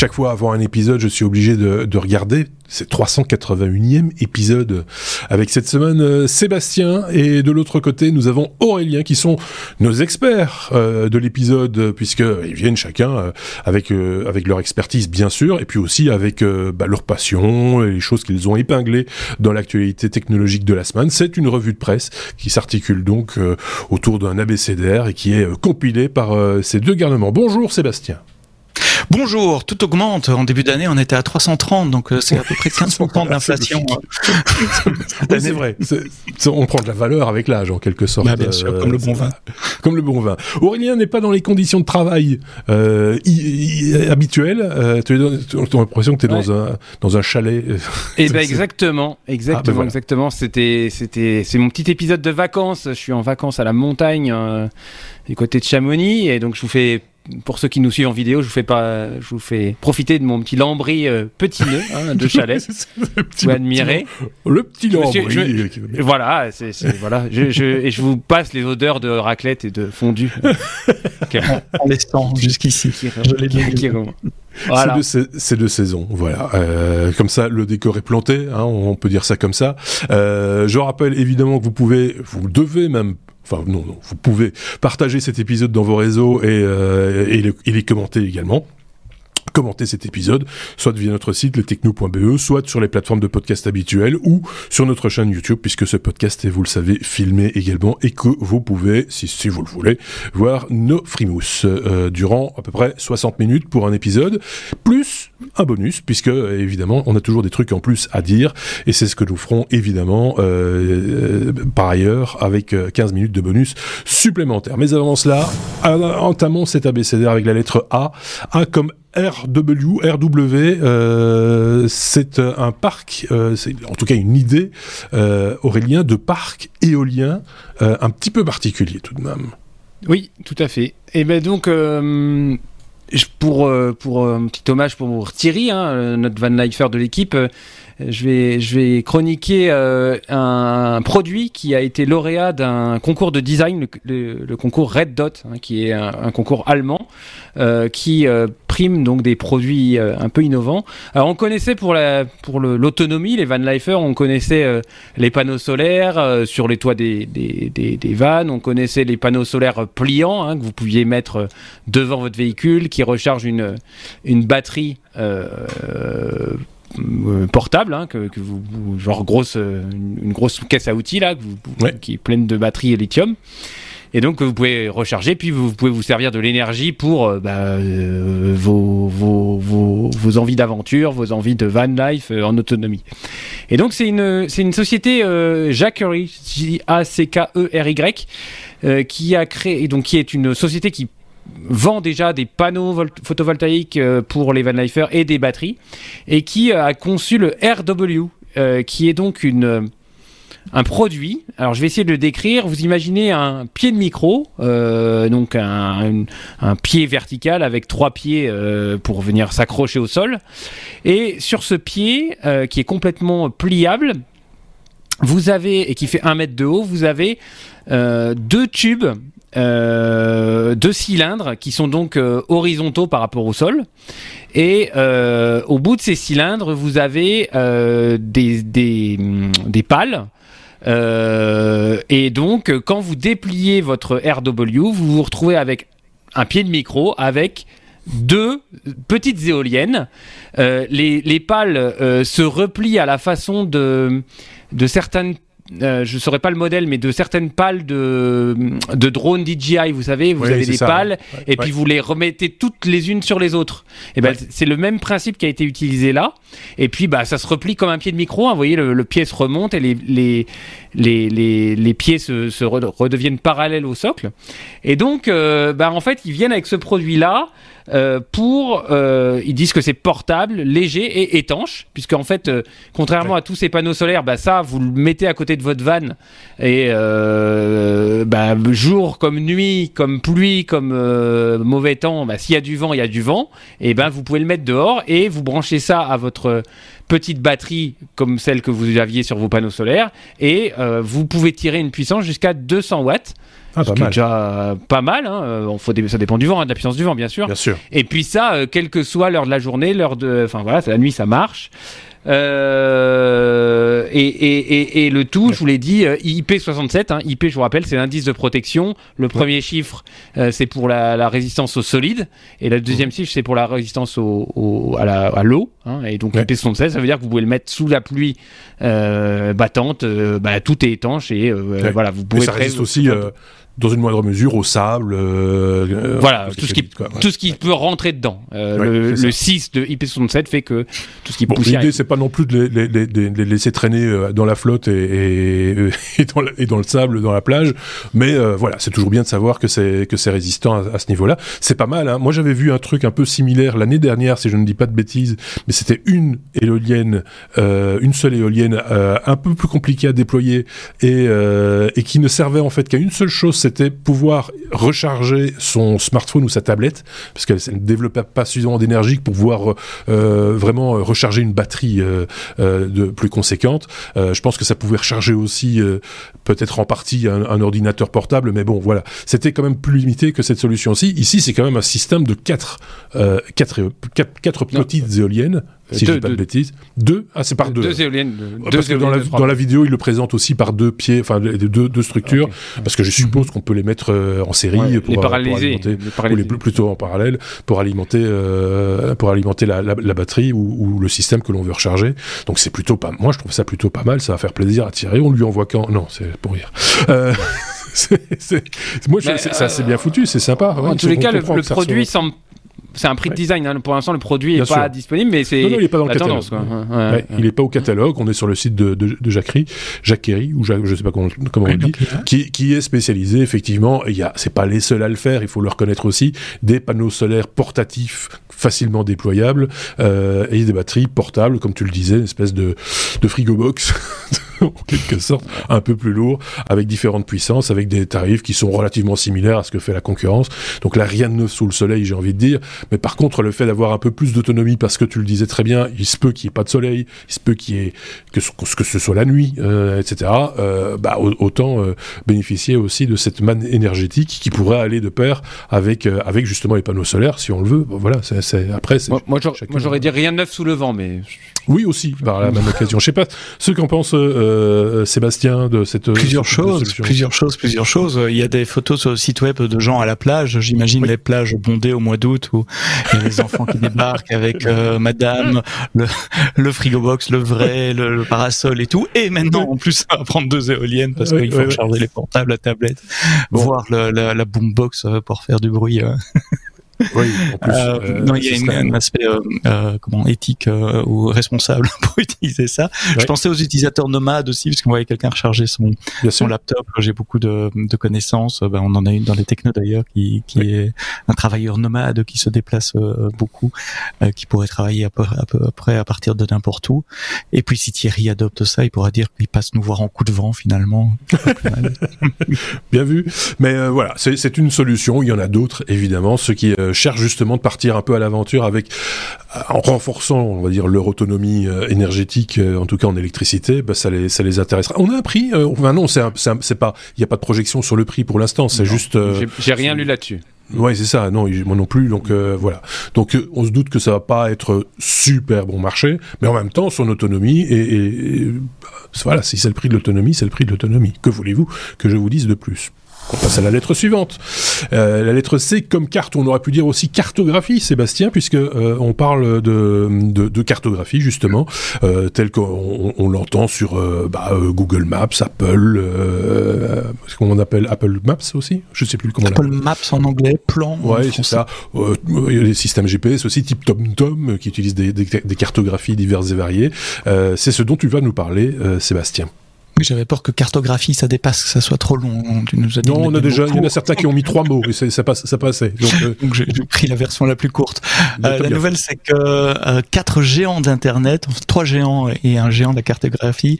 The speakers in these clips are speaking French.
chaque fois avant un épisode, je suis obligé de, de regarder. C'est 381e épisode avec cette semaine euh, Sébastien et de l'autre côté nous avons Aurélien qui sont nos experts euh, de l'épisode puisque ils viennent chacun euh, avec avec leur expertise bien sûr et puis aussi avec bah, leur passion et les choses qu'ils ont épinglées dans l'actualité technologique de la semaine. C'est une revue de presse qui s'articule donc autour d'un abécédaire et qui est compilée par ces deux garnements. Bonjour Sébastien. Bonjour, tout augmente. En début d'année, on était à 330, donc euh, c'est à peu près 15% d'inflation. c'est vrai. on prend de la valeur avec l'âge, en quelque sorte. Bah, bien sûr, euh, comme le bon vin. Comme le bon vin. Aurélien n'est pas dans les conditions de travail euh, habituelles. Euh, tu as l'impression que tu es dans, un, dans un chalet. Eh ben exactement, exactement, ah, ben exactement. C'était, c'était, c'est mon petit épisode de vacances. Je suis en vacances à la montagne du côté de Chamonix, et donc je vous fais pour ceux qui nous suivent en vidéo, je vous fais pas, je vous fais profiter de mon petit lambris euh, petit nœud hein, de chalet. vous admirez. Le petit lambris. voilà, c'est, voilà. Je, je, et je vous passe les odeurs de raclette et de fondue. en laissant jusqu'ici. Voilà. C'est de, saison, voilà. Euh, comme ça, le décor est planté, hein, on peut dire ça comme ça. Euh, je rappelle évidemment que vous pouvez, vous devez même Enfin, non, non, vous pouvez partager cet épisode dans vos réseaux et, euh, et les commenter également commenter cet épisode, soit via notre site letechno.be, soit sur les plateformes de podcast habituelles ou sur notre chaîne YouTube, puisque ce podcast est, vous le savez, filmé également et que vous pouvez, si, si vous le voulez, voir nos frimous euh, durant à peu près 60 minutes pour un épisode, plus un bonus, puisque évidemment on a toujours des trucs en plus à dire, et c'est ce que nous ferons évidemment euh, par ailleurs avec 15 minutes de bonus supplémentaires. Mais avant cela, entamons cet abécédaire avec la lettre A. A comme RW, RW, euh, c'est euh, un parc, euh, c'est en tout cas une idée, Aurélien, de parc éolien un petit peu particulier tout de même. Oui, tout à fait. Et ben donc, pour, pour un petit hommage pour Thierry, hein, notre van lifer de l'équipe, je vais, je vais chroniquer un produit qui a été lauréat d'un concours de design, le, concours Red Dot, hein, qui est un, concours allemand, qui donc des produits euh, un peu innovants. Alors on connaissait pour la pour l'autonomie, les van lifer, on connaissait euh, les panneaux solaires sur les toits des, des, des, des, vannes, on connaissait les panneaux solaires pliants hein, que vous pouviez mettre devant votre véhicule, qui recharge une une batterie. Euh, euh, portable, hein, que, que, vous, genre grosse, euh, une, grosse caisse à outils là, que vous, ouais. qui est pleine de batteries et lithium. Et donc vous pouvez recharger, puis vous pouvez vous servir de l'énergie pour euh, bah, euh, vos, vos, vos, vos, envies d'aventure, vos envies de van life euh, en autonomie. Et donc c'est une, c'est une société Jackery, J-A-C-K-E-R-Y, qui a créé, donc qui est une société qui vend déjà des panneaux photovoltaïques pour les vanlifers et des batteries, et qui a conçu le RW, euh, qui est donc une un produit. Alors je vais essayer de le décrire. Vous imaginez un pied de micro, euh, donc un, pied vertical avec trois pieds euh, pour venir s'accrocher au sol. Et sur ce pied, euh, qui est complètement pliable, vous avez, et qui fait un mètre de haut, vous avez deux tubes deux cylindres qui sont donc horizontaux par rapport au sol. Et au bout de ces cylindres, vous avez des, pales. Euh, et donc, quand vous dépliez votre RW, vous vous retrouvez avec un pied de micro avec deux petites éoliennes. les, les pales se replient à la façon de, de certaines euh, je ne saurais pas le modèle, mais de certaines pales de, de drones DJI, vous savez, vous oui, avez des ça, pales ouais. et ouais. puis vous les remettez toutes les unes sur les autres. Et ben c'est le même principe qui a été utilisé là. Et puis bah ça se replie comme un pied de micro. Hein, vous voyez, le, le, pied se remonte et les les les les, les pieds se, se redeviennent parallèles au socle. Et donc euh, bah en fait ils viennent avec ce produit là. Euh, pour, euh, ils disent que c'est portable, léger et étanche, puisque en fait, euh, contrairement ouais. à tous ces panneaux solaires, bah ça, vous le mettez à côté de votre van et bah, jour comme nuit, comme pluie, comme mauvais temps, bah, s'il y a du vent, il y a du vent, et ben vous pouvez le mettre dehors et vous branchez ça à votre petite batterie comme celle que vous aviez sur vos panneaux solaires et vous pouvez tirer une puissance jusqu'à 200 watts. Ah, ce qui est déjà pas mal. Hein. Faut ça dépend du vent, hein, de la puissance du vent, bien sûr. Bien sûr. Et puis ça, quelle que soit l'heure de la journée, l'heure de, enfin voilà, la nuit, ça marche. Euh, et, et, et, le tout, je vous l'ai dit, euh, IP67. Hein, IP, je vous rappelle, c'est l'indice de protection. Le premier chiffre, euh, c'est pour la, la, résistance au solide, et le deuxième chiffre, c'est pour la résistance au, au à l'eau. Hein, et donc IP67, ça veut dire que vous pouvez le mettre sous la pluie battante. bah, tout est étanche et voilà, vous pouvez. ça résiste aussi dans une moindre mesure au sable. Euh, euh, voilà, tout ce, qui, tout ce qui peut rentrer dedans. Euh, le, 6 de IP67 fait que tout ce qui bon, L'idée, c'est pas non plus de les, les, les, laisser traîner dans la flotte et, et, dans le, et, dans le, sable, dans la plage, mais voilà, c'est toujours bien de savoir que c'est que c'est résistant à, ce niveau-là. C'est pas mal. Hein. Moi, j'avais vu un truc un peu similaire l'année dernière, si je ne dis pas de bêtises, mais c'était une éolienne, une seule éolienne, un peu plus compliquée à déployer et, et qui ne servait en fait qu'à une seule chose c'était pouvoir recharger son smartphone ou sa tablette, parce qu'elle ne développait pas suffisamment d'énergie pour pouvoir euh, vraiment recharger une batterie euh, euh, de plus conséquente. je pense que ça pouvait recharger aussi peut-être en partie un, ordinateur portable, mais bon, voilà, c'était quand même plus limité que cette solution-ci. Ici, c'est quand même un système de quatre, quatre, quatre, petites éoliennes si je dis pas de bêtises. Deux Ah, c'est par deux. Deux éoliennes. parce que dans la, dans la, vidéo, il le présente aussi par deux pieds, enfin deux, deux structures, parce que je suppose qu'on peut les mettre euh, en série pour, les paralyser, pour alimenter, ou les, plutôt en parallèle pour alimenter euh, pour alimenter la, la, la batterie ou, ou, le système que l'on veut recharger. Donc c'est plutôt pas. Moi, je trouve ça plutôt pas mal. Ça va faire plaisir à tirer. On lui envoie quand? Non, c'est pour rire. Euh, c'est, moi, bah, c'est assez bien foutu. C'est sympa. En tous les cas, le, le produit semble c'est un prix de design. Hein. Pour l'instant, le produit n'est pas disponible, mais c'est. Non, non, il n'est pas dans le catalogue. il n'est pas au catalogue. On est sur le site de, de, de Jacquerie, Jacquerie, ou je ne sais pas comment, comment on le dit, qui, qui, est spécialisé, effectivement. Il y a, c'est pas les seuls à le faire, il faut le reconnaître aussi, des panneaux solaires portatifs facilement déployables euh, et des batteries portables, comme tu le disais, une espèce de, de frigo box en quelque sorte, un peu plus lourd, avec différentes puissances, avec des tarifs qui sont relativement similaires à ce que fait la concurrence. Donc là, rien de neuf sous le soleil, j'ai envie de dire. Mais par contre, le fait d'avoir un peu plus d'autonomie, parce que tu le disais très bien, il se peut qu'il n'y ait pas de soleil, il se peut qu'il y ait que ce, que ce soit la nuit, euh, etc. Euh, bah, autant euh, bénéficier aussi de cette manne énergétique qui pourrait aller de pair avec euh, avec justement les panneaux solaires, si on le veut. voilà, après. Moi, moi j'aurais dit rien de neuf sous le vent, mais oui aussi par la même occasion. Je sais pas ce qu'en pense euh, Sébastien de cette plusieurs choses, plusieurs choses, plusieurs choses. Il y a des photos sur le site web de gens à la plage. J'imagine les plages bondées au mois d'août où il y a les enfants qui débarquent avec euh, Madame, le, le frigo box, le vrai, le, parasol et tout. Et maintenant en plus ça va prendre deux éoliennes parce qu'il faut charger les portables, la tablette, voir la, la, boombox euh, pour faire du bruit. Oui, en plus, euh, euh, non, il y a un aspect euh, euh, comment éthique euh, ou responsable pour utiliser ça. Je pensais aux utilisateurs nomades aussi, parce qu'on voyait quelqu'un recharger son son laptop. J'ai beaucoup de, de connaissances. Ben, on en a une dans les technos d'ailleurs, qui, qui est un travailleur nomade qui se déplace beaucoup, qui pourrait travailler à peu, à peu près à partir de n'importe où. Et puis si Thierry adopte ça, il pourra dire qu'il passe nous voir en coup de vent finalement. Bien vu. Mais voilà, c'est une solution. Il y en a d'autres évidemment. Ceux qui cherche justement de partir un peu à l'aventure avec euh, en renforçant, on va dire, leur autonomie euh, énergétique, euh, en tout cas en électricité, bah, ça les ça les intéressera. On a un prix, enfin non, c'est c'est pas, il n'y a pas de projection sur le prix pour l'instant, c'est juste. J'ai rien lu là-dessus. Ouais, c'est ça. Non, moi non plus. Donc voilà. Donc on se doute que ça va pas être super bon marché, mais en même temps, son autonomie et, et voilà, si c'est le prix de l'autonomie, c'est le prix de l'autonomie. Que voulez-vous que je vous dise de plus? On passe à la lettre suivante. Euh, la lettre C comme carte, on aurait pu dire aussi cartographie, Sébastien, puisque euh, on parle de, de, de cartographie justement, euh, tel qu'on on, l'entend sur euh, bah, euh, Google Maps, Apple, comment on appelle Apple Maps aussi? Je sais plus comment. Apple Maps en anglais, plan. Ouais, c'est ça. il y a les systèmes GPS aussi, type TomTom, qui utilisent des, des, des cartographies diverses et variées. c'est ce dont tu vas nous parler, Sébastien j'avais peur que cartographie, ça dépasse, que ça soit trop long. Tu nous as dit non, on a déjà, il y en a certains qui ont mis trois mots, et ça, passe, ça passait. Donc, euh, Donc j'ai pris la version la plus courte. Euh, la nouvelle, c'est que euh, quatre géants d'Internet, trois géants et un géant de la cartographie,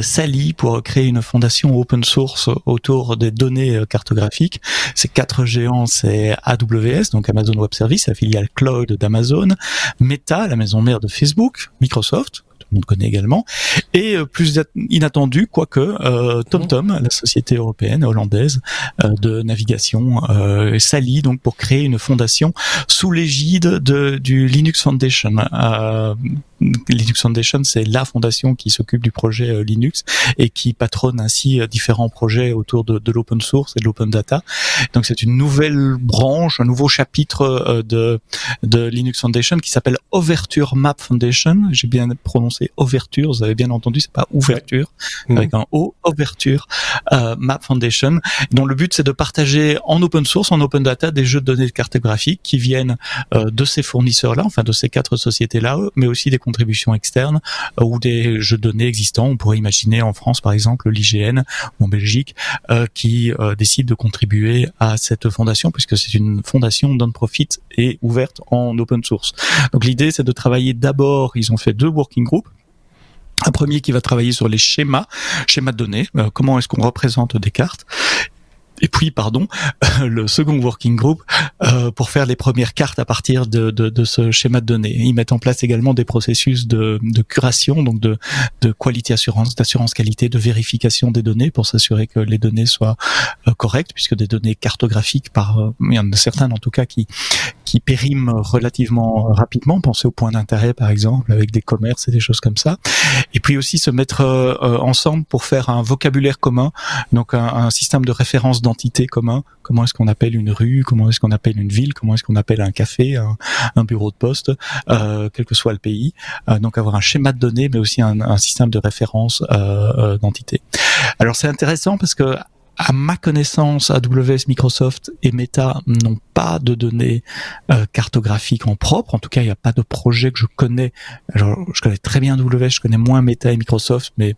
s'allient pour créer une fondation open source autour des données cartographiques. Ces quatre géants, c'est AWS, donc Amazon Web Service, la filiale cloud d'Amazon, Meta, la maison mère de Facebook, Microsoft, le monde connaît également. Et plus inattendu, quoique TomTom, la société européenne hollandaise de navigation, s'allie donc pour créer une fondation sous l'égide du Linux Foundation. Linux Foundation, c'est la fondation qui s'occupe du projet euh, Linux et qui patronne ainsi euh, différents projets autour de, de l'open source et de l'open data. Donc c'est une nouvelle branche, un nouveau chapitre euh, de, de Linux Foundation qui s'appelle Overture Map Foundation. J'ai bien prononcé Overture, vous avez bien entendu, c'est pas ouverture avec un O, Overture euh, Map Foundation, dont le but c'est de partager en open source, en open data, des jeux de données cartographiques qui viennent euh, de ces fournisseurs-là, enfin de ces quatre sociétés-là, mais aussi des contributions externes euh, ou des jeux de données existants. On pourrait imaginer en France, par exemple, l'IGN ou en Belgique, euh, qui euh, décide de contribuer à cette fondation, puisque c'est une fondation non-profit et ouverte en open source. Donc l'idée, c'est de travailler d'abord, ils ont fait deux working groups, un premier qui va travailler sur les schémas, schémas de données, comment est-ce qu'on représente des cartes, et puis pardon le second working group euh, pour faire les premières cartes à partir de, de, de, ce schéma de données. Ils mettent en place également des processus de, de curation, donc de, de qualité assurance, d'assurance qualité, de vérification des données pour s'assurer que les données soient euh, correctes, puisque des données cartographiques, par euh, il y en a certaines en tout cas qui qui périment relativement rapidement. Pensez aux points d'intérêt par exemple, avec des commerces et des choses comme ça. Et puis aussi se mettre euh, ensemble pour faire un vocabulaire commun, donc un, un système de référence d'entité commun. Comment est-ce qu'on appelle une rue? Comment est-ce qu'on appelle une ville? Comment est-ce qu'on appelle un café, un, bureau de poste, euh, quel que soit le pays? Euh, Donc avoir un schéma de données, mais aussi un, système de référence euh, d'entité. Alors c'est intéressant parce que à ma connaissance, AWS, Microsoft et Meta n'ont pas de données cartographiques en propre. En tout cas, il n'y a pas de projet que je connais. Alors, je connais très bien AWS, je connais moins Meta et Microsoft, mais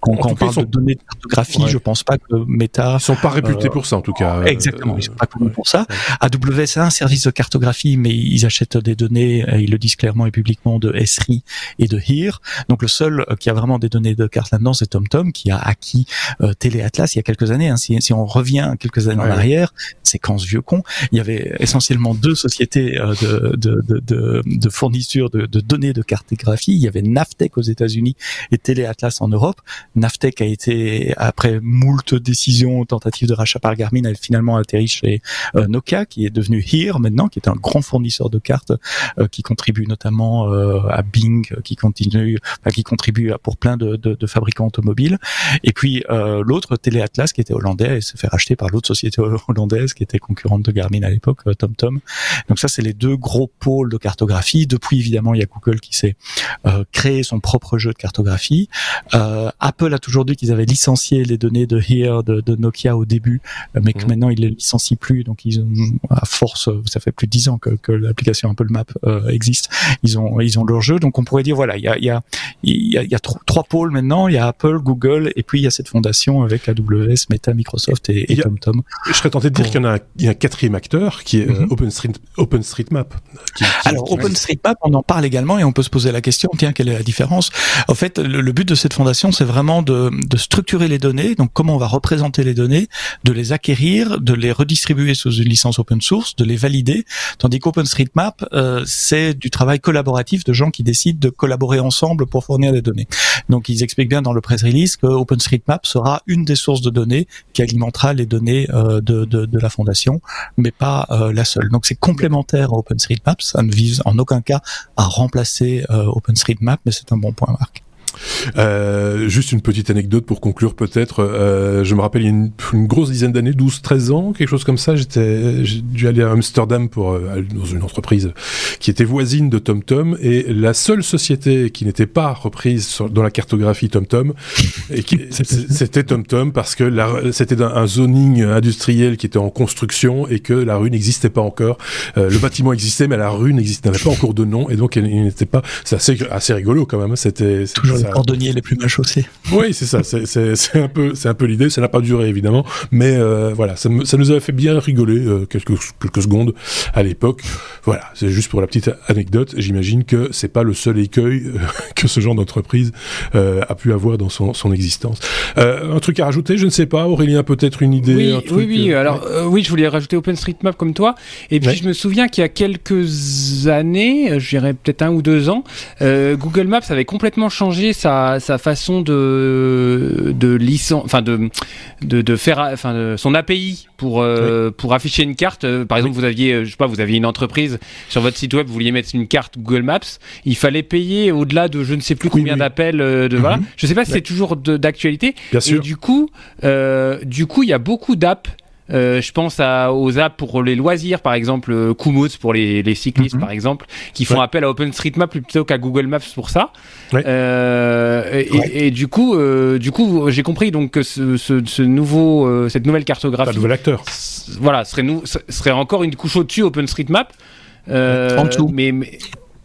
quand, on parle de données de cartographie, je pense pas que Meta. Ils sont pas réputés euh, pour ça, en tout cas. Exactement, ils sont pas connus pour ça. AWS a un service de cartographie, mais ils achètent des données, ils le disent clairement et publiquement, de Esri et de HERE. Donc le seul euh, qui a vraiment des données de carte là-dedans, c'est TomTom, qui a acquis euh, Téléatlas il y a quelques années. Hein. Si, si, on revient quelques années en arrière, c'est quand ce vieux con, il y avait essentiellement deux sociétés euh, de, de, de, de, de fourniture de, de données de cartographie. Il y avait Navtech aux États-Unis et Téléatlas en Europe. Navtech a été, après moult décisions, tentatives de rachat par Garmin, a finalement atterri chez euh, Nokia, qui est devenu Here maintenant, qui est un grand fournisseur de cartes, euh, qui contribue notamment euh, à Bing, qui continue, enfin, qui contribue à, pour plein de, de, de, fabricants automobiles. Et puis l'autre, Téléatlas, qui était hollandais, et se fait racheter par l'autre société hollandaise, qui était concurrente de Garmin à l'époque, TomTom. Donc ça, c'est les deux gros pôles de cartographie. Depuis, évidemment, il y a Google qui s'est créé son propre jeu de cartographie. Euh, Apple a toujours dit qu'ils avaient licencié les données de Here de, de Nokia au début, mais que mhm. maintenant ils les licencient plus. Donc ils ont, à force, ça fait plus de dix ans que, que l'application Apple Map euh, existe. Ils ont ils ont leur jeu. Donc on pourrait dire voilà, il y a il y a il y a, y a trois pôles maintenant. Il y a Apple, Google, et puis il y a cette fondation avec AWS, Meta, Microsoft et, et TomTom. Je serais tenté de dire qu'il y en a, il y a un quatrième acteur qui est mm -hmm. OpenStreetMap. Alors OpenStreetMap, on en parle également et on peut se poser la question tiens quelle est la différence? En fait, le, le but de cette fondation, c'est vraiment de, de, structurer les données, donc comment on va représenter les données, de les acquérir, de les redistribuer sous une licence open source, de les valider, tandis qu'OpenStreetMap, euh, c'est du travail collaboratif de gens qui décident de collaborer ensemble pour fournir des données. Donc ils expliquent bien dans le press release que OpenStreetMap sera une des sources de données qui alimentera les données euh, de, de, de, la fondation, mais pas euh, la seule. Donc c'est complémentaire à OpenStreetMap, ça ne vise en aucun cas à remplacer euh, OpenStreetMap, mais c'est un bon point, Marc. Euh, juste une petite anecdote pour conclure peut-être. Euh, je me rappelle il y a une, une grosse dizaine d'années, 12-13 ans, quelque chose comme ça. J'étais, j'ai dû aller à Amsterdam pour euh, dans une entreprise qui était voisine de TomTom et la seule société qui n'était pas reprise sur, dans la cartographie TomTom et qui, c'était TomTom parce que c'était un, zoning industriel qui était en construction et que la rue n'existait pas encore. Euh, le bâtiment existait mais la rue n'existait n'avait pas encore de nom et donc il n'était pas. C'est assez, assez rigolo quand même. Hein. C'était toujours cordonniers les plus mal chaussés. Oui, c'est ça. C'est un peu, c'est un peu l'idée. Ça n'a pas duré évidemment, mais euh, voilà, ça, ça, nous avait fait bien rigoler euh, quelques quelques secondes à l'époque. Voilà, c'est juste pour la petite anecdote. J'imagine que c'est pas le seul écueil euh, que ce genre d'entreprise a pu avoir dans son, son existence. un truc à rajouter, je ne sais pas. Aurélien, peut-être une idée. Oui, oui, oui. Alors oui, je voulais rajouter OpenStreetMap comme toi. Et puis je me souviens qu'il y a quelques années, je dirais peut-être un ou deux ans, Google Maps avait complètement changé sa, sa façon de de licence, enfin de, de, de faire, enfin son API pour euh, pour afficher une carte. Euh, par exemple, vous aviez, euh, je sais pas, vous aviez une entreprise sur votre site web, vous vouliez mettre une carte Google Maps, il fallait payer au-delà de je ne sais plus combien d'appels de voilà. Mhm. Je sais pas si c'est toujours d'actualité. Bien sûr. Et du coup, du coup, il y a beaucoup d'apps euh, je pense à, aux apps pour les loisirs, par exemple euh, Komoot pour les, les cyclistes, mhm. par exemple, qui font appel à OpenStreetMap plutôt qu'à Google Maps pour ça. Euh, et, et, du coup, euh, du coup, j'ai compris donc que ce, ce, ce nouveau, cette nouvelle cartographie, un nouvel acteur, voilà, serait nous, serait encore une couche au-dessus OpenStreetMap. en dessous. Mais, mais...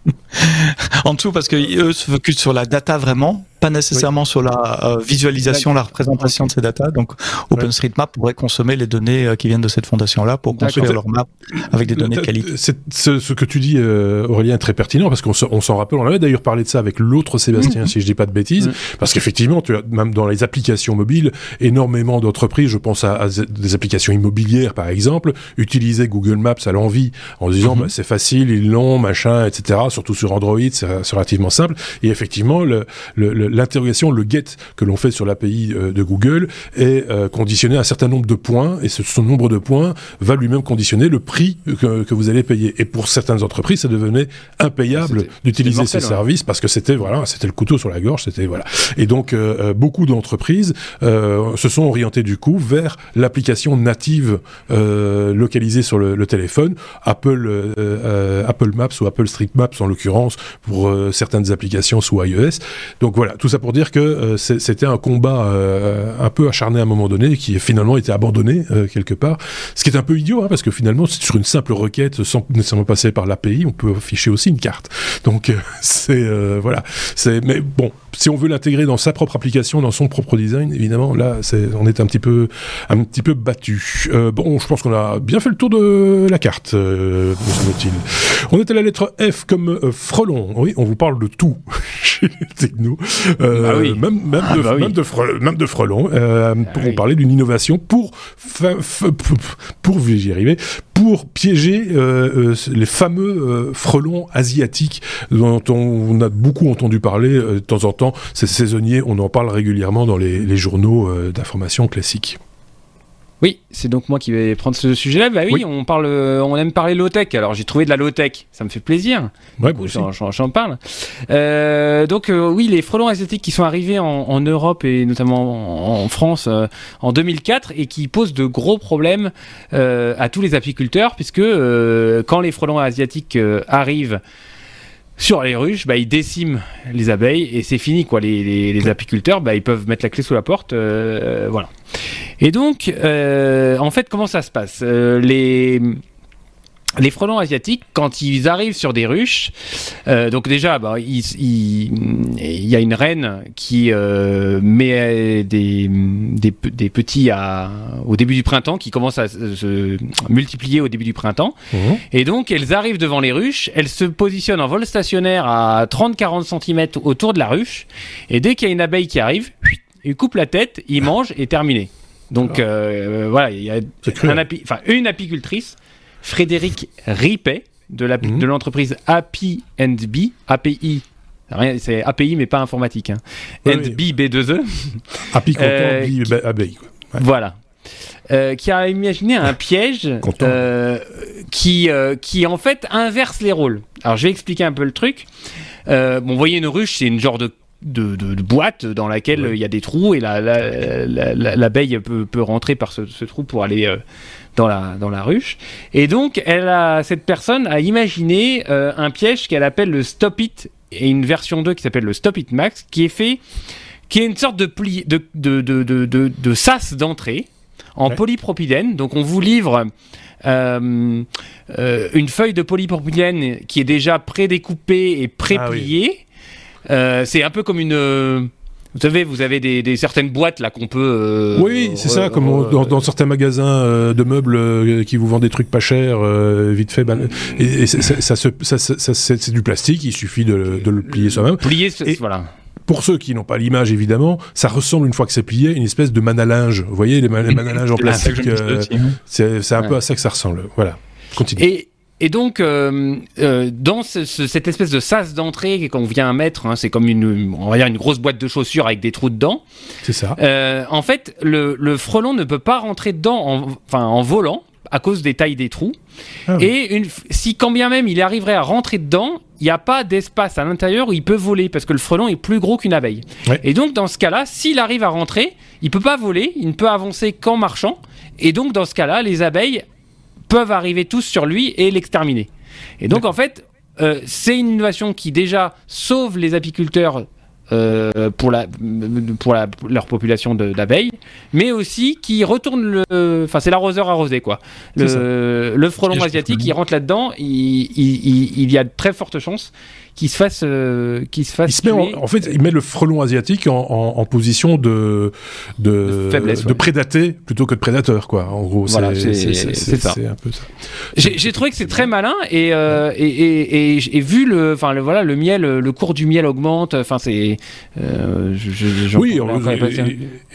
en dessous parce que eux se focusent sur la data vraiment pas nécessairement sur la euh, visualisation, la représentation de ces datas. Donc, OpenStreetMap pourrait consommer les données euh, qui viennent de cette fondation-là pour construire leur map avec des données de qualité. Ce, ce, que tu dis, euh, Aurélien, est très pertinent parce qu'on s'en rappelle. On avait d'ailleurs parlé de ça avec l'autre Sébastien, mm. si je dis pas de bêtises, mm. parce qu'effectivement, tu as même dans les applications mobiles, énormément d'entreprises, je pense à, des applications immobilières par exemple, utilisaient Google Maps à l'envie en disant mm-hmm. bah, c'est facile, ils l'ont, machin, etc. Surtout sur Android, c'est relativement simple. Et effectivement, le, le l'interrogation, le get que l'on fait sur l'API euh, de Google est euh, conditionné à un certain nombre de points et ce, ce nombre de points va lui-même conditionner le prix que, que, vous allez payer. Et pour certaines entreprises, ça devenait impayable d'utiliser ces services parce que c'était voilà, c'était le couteau sur la gorge, c'était voilà. Et donc euh, beaucoup d'entreprises se sont orientées du coup vers l'application native localisée sur le, le téléphone, Apple Apple Maps ou Apple Street Maps en l'occurrence pour certaines applications sous iOS. Donc voilà, tout ça pour dire que euh, c'était un combat euh, un peu acharné à un moment donné, qui finalement été abandonné euh, quelque part. Ce qui est un peu idiot, hein, parce que finalement, sur une simple requête, sans nécessairement passer par l'API, on peut afficher aussi une carte. Donc c'est voilà, mais bon, si on veut l'intégrer dans sa propre application, dans son propre design, évidemment, là, c'est on est un petit peu un petit peu battu. bon, je pense qu'on a bien fait le tour de la carte, me semble-t-il. On est à la lettre F comme frelon. Oui, on vous parle de tout chez les technos. Euh, bah oui. même, même, ah de, bah même, de même, de, Frelon, euh, ah pour parler d'une innovation pour, pour, j'y arriver, pour piéger euh, les fameux frelons asiatiques dont on, a beaucoup entendu parler de temps en temps. C'est saisonnier, on en parle régulièrement dans les, les journaux d'information classiques. Oui, c'est donc moi qui vais prendre ce sujet-là. Bah oui, on parle, euh, on aime parler low-tech. Alors j'ai trouvé de la low-tech, ça me fait plaisir. Ouais, j'en parle. Euh, donc euh, oui, les frelons asiatiques qui sont arrivés en, Europe et notamment en, France en 2004 et qui posent de gros problèmes à tous les apiculteurs puisque quand les frelons asiatiques arrivent sur les ruches, bah, ils déciment les abeilles et c'est fini quoi. Les, les, apiculteurs, bah, ils peuvent mettre la clé sous la porte, voilà. Et donc, euh, en fait, comment ça se passe? Euh, Les les frelons asiatiques, quand ils arrivent sur des ruches, euh, donc déjà, bah, il, y a une reine qui met des, des, petits à, au début du printemps, qui commencent à se multiplier au début du printemps. Mmh. Et donc, elles arrivent devant les ruches, elles se positionnent en vol stationnaire à 30-40 cm autour de la ruche, et dès qu'il y a une abeille qui arrive, ils coupent la tête, ils mangent et terminé. Donc euh, voilà, il y a une apicultrice, Frédéric Ripet, de mhm. l'entreprise Happy and B, API. C'est API mais pas informatique. Hein. and B B2E. Happy content, euh, B ABI. Voilà. Euh, qui a imaginé un piège euh, qui, qui en fait inverse les rôles. Alors je vais expliquer un peu le truc. bon, vous voyez une ruche, c'est une genre de de, de, boîte dans laquelle il y a des trous et l'abeille peut, peut, rentrer par ce, trou pour aller euh, dans, la, dans la ruche. Et donc, elle a, cette personne a imaginé euh, un piège qu'elle appelle le Stop It et une version 2 qui s'appelle le Stop It Max qui est fait, qui est une sorte de, pli, de, de, de, de, sas d'entrée en polypropylène. Donc, on vous livre. Euh, une feuille de polypropylène qui est déjà prédécoupée et prépliée. Ah euh, c'est un peu comme une, vous savez, vous avez des, des certaines boîtes là qu'on peut. Euh, oui, c'est ça, comme dans, dans, certains magasins euh, de meubles euh, qui vous vendent des trucs pas chers, vite fait. Ben, et, ça, ça, ça, ça c'est du plastique, il suffit de, de le plier soi-même. Plier, voilà. Pour ceux qui n'ont pas l'image, évidemment, ça ressemble une fois que c'est plié une espèce de manalinge. Vous voyez les, manalinges en plastique, c'est un peu à ça que ça ressemble. Voilà. Continue. Et, et donc, euh, euh, dans cette espèce de sas d'entrée qu'on vient mettre, hein, c'est comme une, on va dire une grosse boîte de chaussures avec des trous dedans. C'est ça. Euh, en fait, le, le, frelon ne peut pas rentrer dedans, en, enfin en volant, à cause des tailles des trous. Ah Et une, si quand bien même il arriverait à rentrer dedans, il n'y a pas d'espace à l'intérieur où il peut voler parce que le frelon est plus gros qu'une abeille. Et donc dans ce cas-là, s'il arrive à rentrer, il peut pas voler, il ne peut avancer qu'en marchant. Et donc dans ce cas-là, les abeilles peuvent arriver tous sur lui et l'exterminer. Et donc en fait, euh, c'est une innovation qui déjà sauve les apiculteurs euh, pour, la, pour la, leur population d'abeilles, mais aussi qui retourne le. Enfin, c'est l'arroseur arrosé, quoi. Le, le frelon asiatique, il rentre là-dedans, il, il, il, y a de très fortes chances qui se fasse euh, qui se fasse en, fait il met le frelon asiatique en, en, position de de, de, prédater plutôt que de prédateur quoi en gros. Voilà, c'est ça. un peu ça. J'ai trouvé que c'est très malin et, euh, et, et, et, et, vu le enfin le voilà le miel le cours du miel augmente enfin c'est euh, oui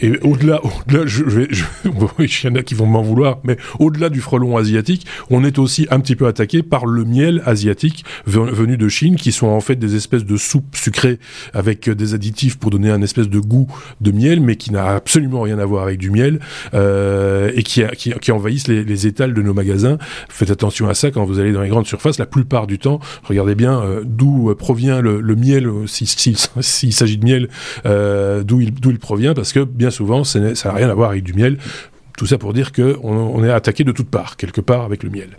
et, au-delà au-delà je vais je, il y en a qui vont m'en vouloir mais au-delà du frelon asiatique on est aussi un petit peu attaqué par le miel asiatique venu de Chine qui sont en fait des espèces de soupes sucrées avec des additifs pour donner un espèce de goût de miel, mais qui n'a absolument rien à voir avec du miel euh, et qui, qui, envahissent les, étals de nos magasins. Faites attention à ça quand vous allez dans les grandes surfaces. La plupart du temps, regardez bien euh, d'où provient le, miel, s'il si, s'agit de miel, euh, d'où il, il provient, parce que bien souvent, ça n'a rien à voir avec du miel. Tout ça pour dire que on, est attaqué de toutes parts, quelque part avec le miel.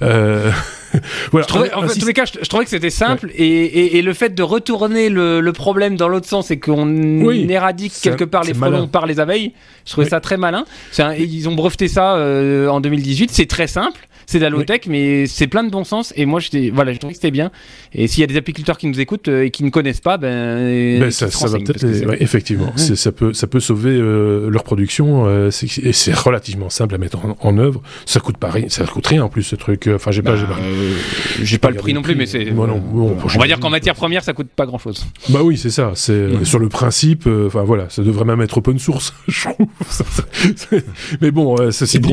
voilà. Je trouvais, en fait, tous les cas, je, trouvais que c'était simple et, et, et, le fait de retourner le, le problème dans l'autre sens et qu'on éradique quelque part les frelons par les abeilles, je trouvais ça très malin. Un, ils ont breveté ça euh, en 2018. C'est très simple c'est de la low-tech, mais c'est plein de bon sens. Et moi, voilà, je que c'était bien. Et s'il y a des apiculteurs qui nous écoutent euh, et qui ne connaissent pas, ben, ben ça, ça va peut-être, effectivement, ça peut, ça peut sauver euh, leur production. Euh, et c'est relativement simple à mettre en, œuvre. Ça coûte pas rien, ça coûte rien en plus ce truc. Enfin, j'ai pas, bah, j'ai pas, le prix non plus, mais c'est. on va dire qu'en matière première, ça coûte pas grand-chose. Bah oui, c'est ça. C'est sur le principe. Enfin voilà, ça devrait même être open source. je trouve. mais bon, ceci dit,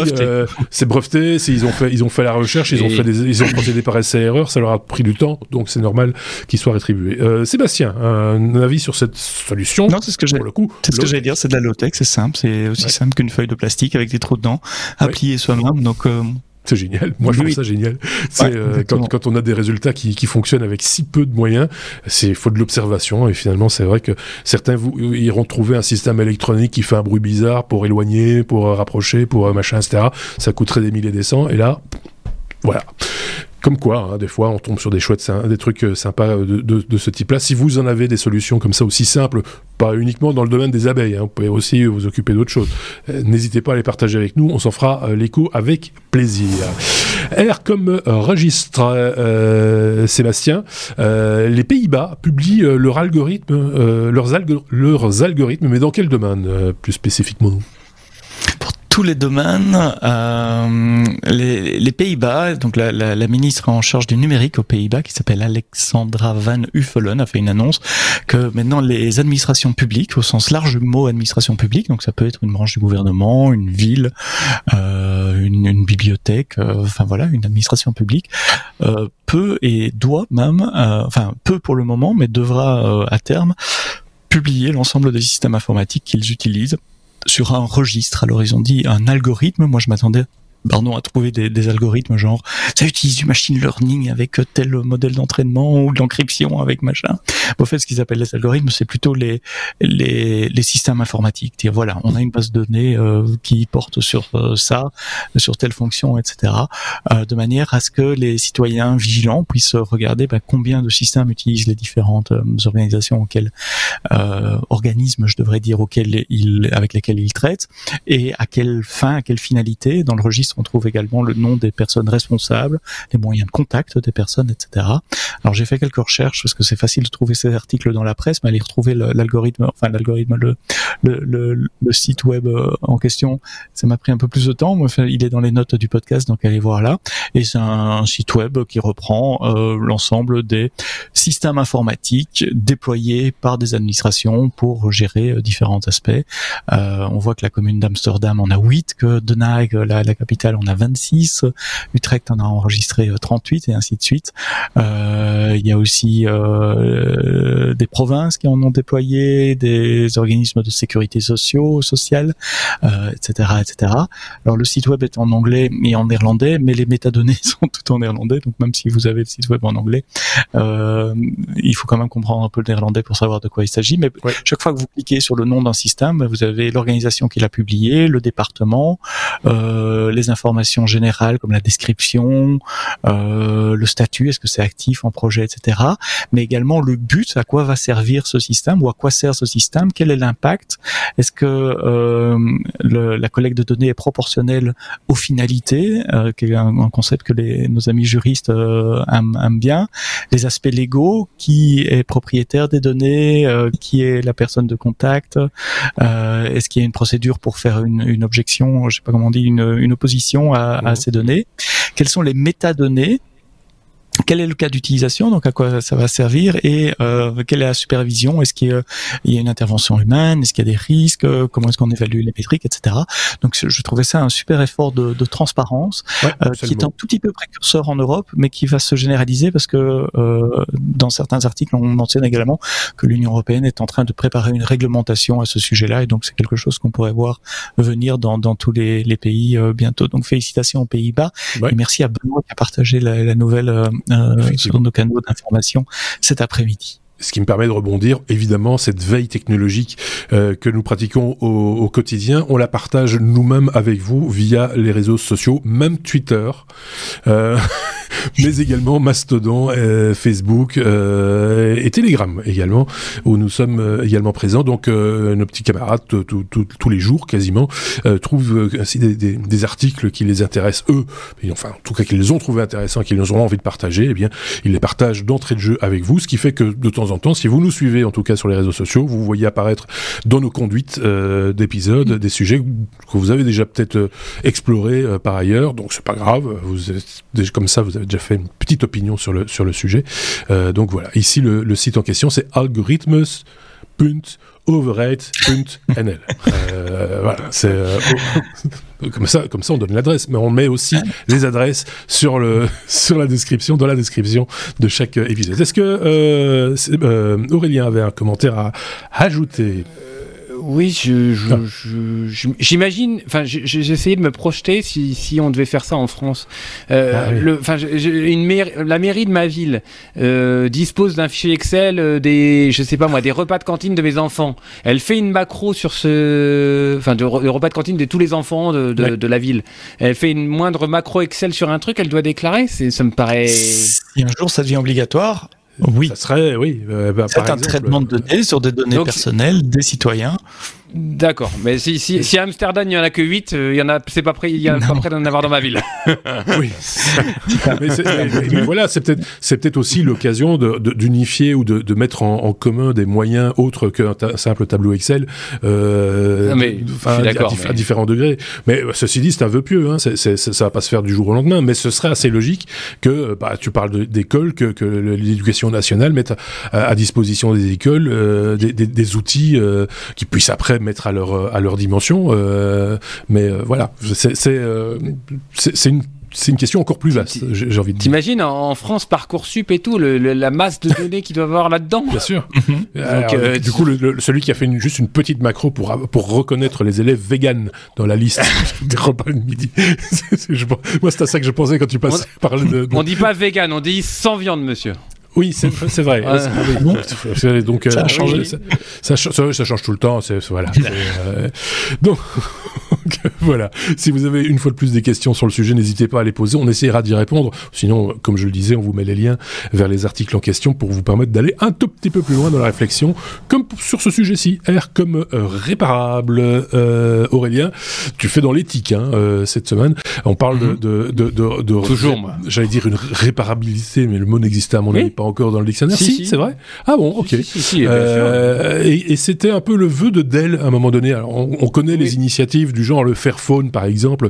c'est breveté. Ils ont fait, ils ont fait la recherche, ils ont fait des, ils ont procédé par essai erreur, ça leur a pris du temps, donc c'est normal qu'ils soient rétribués. Euh, Sébastien, un avis sur cette solution? Non, c'est ce que j'ai. le coup, c'est ce que j'allais dire, c'est de la low tech, c'est simple, c'est aussi simple qu'une feuille de plastique avec des trous dedans, à plier soi-même, donc. Euh, c'est génial. Moi, je trouve ça génial. C'est euh, quand, quand, on a des résultats qui, qui fonctionnent avec si peu de moyens, c'est faut de l'observation. Et finalement, c'est vrai que certains vous, iront trouver un système électronique qui fait un bruit bizarre pour éloigner, pour rapprocher, pour machin, etc. Ça coûterait des milliers des cents. Et là, voilà. Comme quoi, hein, des fois, on tombe sur des chouettes, des trucs euh, sympas de, de, ce type-là. Si vous en avez des solutions comme ça aussi simples, pas uniquement dans le domaine des abeilles, hein, vous pouvez aussi vous occuper d'autres choses. Euh, n'hésitez pas à les partager avec nous, on s'en fera euh, l'écho avec plaisir. R comme registre, Sébastien. les Pays-Bas publient leurs, leurs algorithmes, mais dans quel domaine plus spécifiquement? Tous les domaines. Euh, les, Pays-Bas, donc la, ministre en charge du numérique aux Pays-Bas, qui s'appelle Alexandra Van Uffelen, a fait une annonce que maintenant les administrations publiques, au sens large du mot administration publique, donc ça peut être une branche du gouvernement, une ville, euh, une, bibliothèque, euh, enfin voilà, une administration publique, peut et doit même, enfin peut pour le moment, mais devra à terme publier l'ensemble des systèmes informatiques qu'ils utilisent sur un registre. Alors ils ont dit un algorithme. Moi je m'attendais Pardon, à trouver des, des, algorithmes genre ça utilise du machine learning avec tel modèle d'entraînement ou de l'encryption avec machin. En fait, ce qu'ils appellent les algorithmes, c'est plutôt les, les, les systèmes informatiques. Dire voilà, on a une base de données euh, qui porte sur euh, ça, sur telle fonction, etc. Euh, de manière à ce que les citoyens vigilants puissent regarder bah, combien de systèmes utilisent les différentes euh, organisations auxquelles organismes, je devrais dire, auxquels ils, avec lesquels ils traitent et à quelle fin, à quelle finalité dans le registre on trouve également le nom des personnes responsables, les moyens de contact des personnes, etc. Alors j'ai fait quelques recherches parce que c'est facile de trouver ces articles dans la presse, mais aller retrouver l'algorithme, enfin l'algorithme, le, le, le, site web euh, en question, ça m'a pris un peu plus de temps. Enfin, il est dans les notes du podcast, donc allez voir là. Et c'est un, site web qui reprend euh, l'ensemble des systèmes informatiques déployés par des administrations pour gérer euh, différents aspects. On voit que la commune d'Amsterdam en a 8, que Den Haag, la, capitale, en a 26, Utrecht en a enregistré 38 et ainsi de suite. il y a aussi des provinces qui en ont déployé, des organismes de sécurité sociaux, sociale, etc., etc. Alors le site web est en anglais et en néerlandais, mais les métadonnées sont tout en néerlandais, donc même si vous avez le site web en anglais, euh, il faut quand même comprendre un peu le néerlandais pour savoir de quoi il s'agit. Mais chaque fois que vous cliquez sur le nom d'un système, vous avez l'organisation qui l'a publié, le département, euh, les informations générales comme la description, euh, le statut, est-ce que c'est actif en projet, etc. Mais également le but, à quoi va servir ce système ou à quoi sert ce système, quel est l'impact, est-ce que euh, le, la collecte de données est proportionnelle aux finalités, euh, qui est un, concept que les, nos amis juristes euh, aiment, bien, les aspects légaux, qui est propriétaire des données, euh, qui est la personne de contact, est-ce qu'il y a une procédure pour faire une, une objection, je sais pas comment on dit, une, une opposition à, à, ces données, quelles sont les métadonnées quel est le cas d'utilisation, donc à quoi ça va servir et euh, quelle est la supervision? Est-ce qu'il y, a une intervention humaine? Est-ce qu'il y a des risques? Comment est-ce qu'on évalue les métriques, etc. Donc je trouvais ça un super effort de, de transparence euh, qui est un tout petit peu précurseur en Europe, mais qui va se généraliser parce que euh, dans certains articles on mentionne également que l'Union européenne est en train de préparer une réglementation à ce sujet-là et donc c'est quelque chose qu'on pourrait voir venir dans, dans tous les, les pays euh, bientôt. Donc félicitations aux Pays-Bas et merci à Benoît qui a partagé la, la nouvelle euh, euh, sur nos canaux d'information cet après-midi ce qui me permet de rebondir, évidemment, cette veille technologique euh, que nous pratiquons au, au, quotidien, on la partage nous-mêmes avec vous via les réseaux sociaux, même Twitter. Euh, mais également Mastodon, euh, Facebook euh, et Telegram également, où nous sommes euh, également présents. Donc nos petits camarades, tous les jours quasiment, trouvent ainsi des, des, des, articles qui les intéressent eux, et enfin en tout cas qu'ils ont trouvé intéressants, qu'ils ont envie de partager, eh bien ils les partagent d'entrée de jeu avec vous, ce qui fait que de temps en temps, si vous nous suivez en tout cas sur les réseaux sociaux, vous voyez apparaître dans nos conduites d'épisodes des sujets que vous avez déjà peut-être explorés par ailleurs, donc c'est pas grave, vous êtes, comme ça vous avez déjà fait une petite opinion sur le, sur le sujet. Euh, donc voilà, ici le, le, site en question c'est algorithmus.overrate.nl. euh, voilà, c'est euh, comme ça, comme ça on donne l'adresse, mais on met aussi les adresses sur le sur la description, dans la description de chaque épisode. Est-ce que euh Aurélien avait un commentaire à ajouter? Oui, je, j'imagine. enfin, j'ai essayé de me projeter si, si on devait faire ça en France. Euh, ah le, enfin, une la mairie de ma ville euh, dispose d'un fichier Excel euh, des, je sais pas moi, des repas de cantine de mes enfants. Elle fait une macro sur ce, enfin, de, repas de cantine de tous les enfants de, de, de, la ville. Elle fait une moindre macro Excel sur un truc, elle doit déclarer. C'est, ça me paraît. Si un jour ça devient obligatoire, oui. Ça serait, oui. Euh, bah, c'est un traitement de données sur des données personnelles des citoyens. D'accord, mais si, si, si, à Amsterdam il n'y en a que 8, euh, il y en a, c'est pas prêt, il y a pas prêt d'en avoir dans ma ville. oui. mais, voilà, c'est peut-être, c'est peut-être aussi l'occasion de, d'unifier ou de, de mettre en, en, commun des moyens autres qu'un simple tableau Excel, euh, mais, à, à, différents degrés. Mais ceci dit, c'est un vœu pieux, hein, c'est, c'est, ça va pas se faire du jour au lendemain, mais ce serait assez logique que, bah, tu parles d'école, que, que l'éducation nationale mette à, à disposition des écoles euh, des, des, des, outils euh, qui puissent après mettre à leur à leur dimension. Euh, mais euh, voilà, c'est c'est euh, une c'est une question encore plus vaste, j'ai envie de dire. T'imagines en France parcoursup et tout, le, la masse de données qu'il doit avoir là-dedans. Bien sûr. Donc, du coup, le, celui qui a fait une, juste une petite macro pour pour reconnaître les élèves véganes dans la liste des repas de midi. moi, c'est à ça que je pensais quand tu passais on, de, On dit pas vegan, on dit sans viande, monsieur. Oui, c'est vrai. donc, ça, a changé. Ça, change tout le temps. Voilà. donc, voilà. Si vous avez une fois de plus des questions sur le sujet, n'hésitez pas à les poser. On essaiera d'y répondre. Sinon, comme je le disais, on vous met les liens vers les articles en question pour vous permettre d'aller un tout petit peu plus loin dans la réflexion, comme sur ce sujet-ci. R comme euh, réparable. Euh, Aurélien, tu fais dans l'éthique hein, euh, cette semaine. On parle de, de, de, de, toujours, moi. J'allais dire une réparabilité, mais le mot n'existait à mon avis pas encore dans le dictionnaire. Si, c'est vrai. Ah bon, ok. et, c'était un peu le vœu de Dell à un moment donné. Alors, on, connaît les initiatives du genre le Fairphone, par exemple,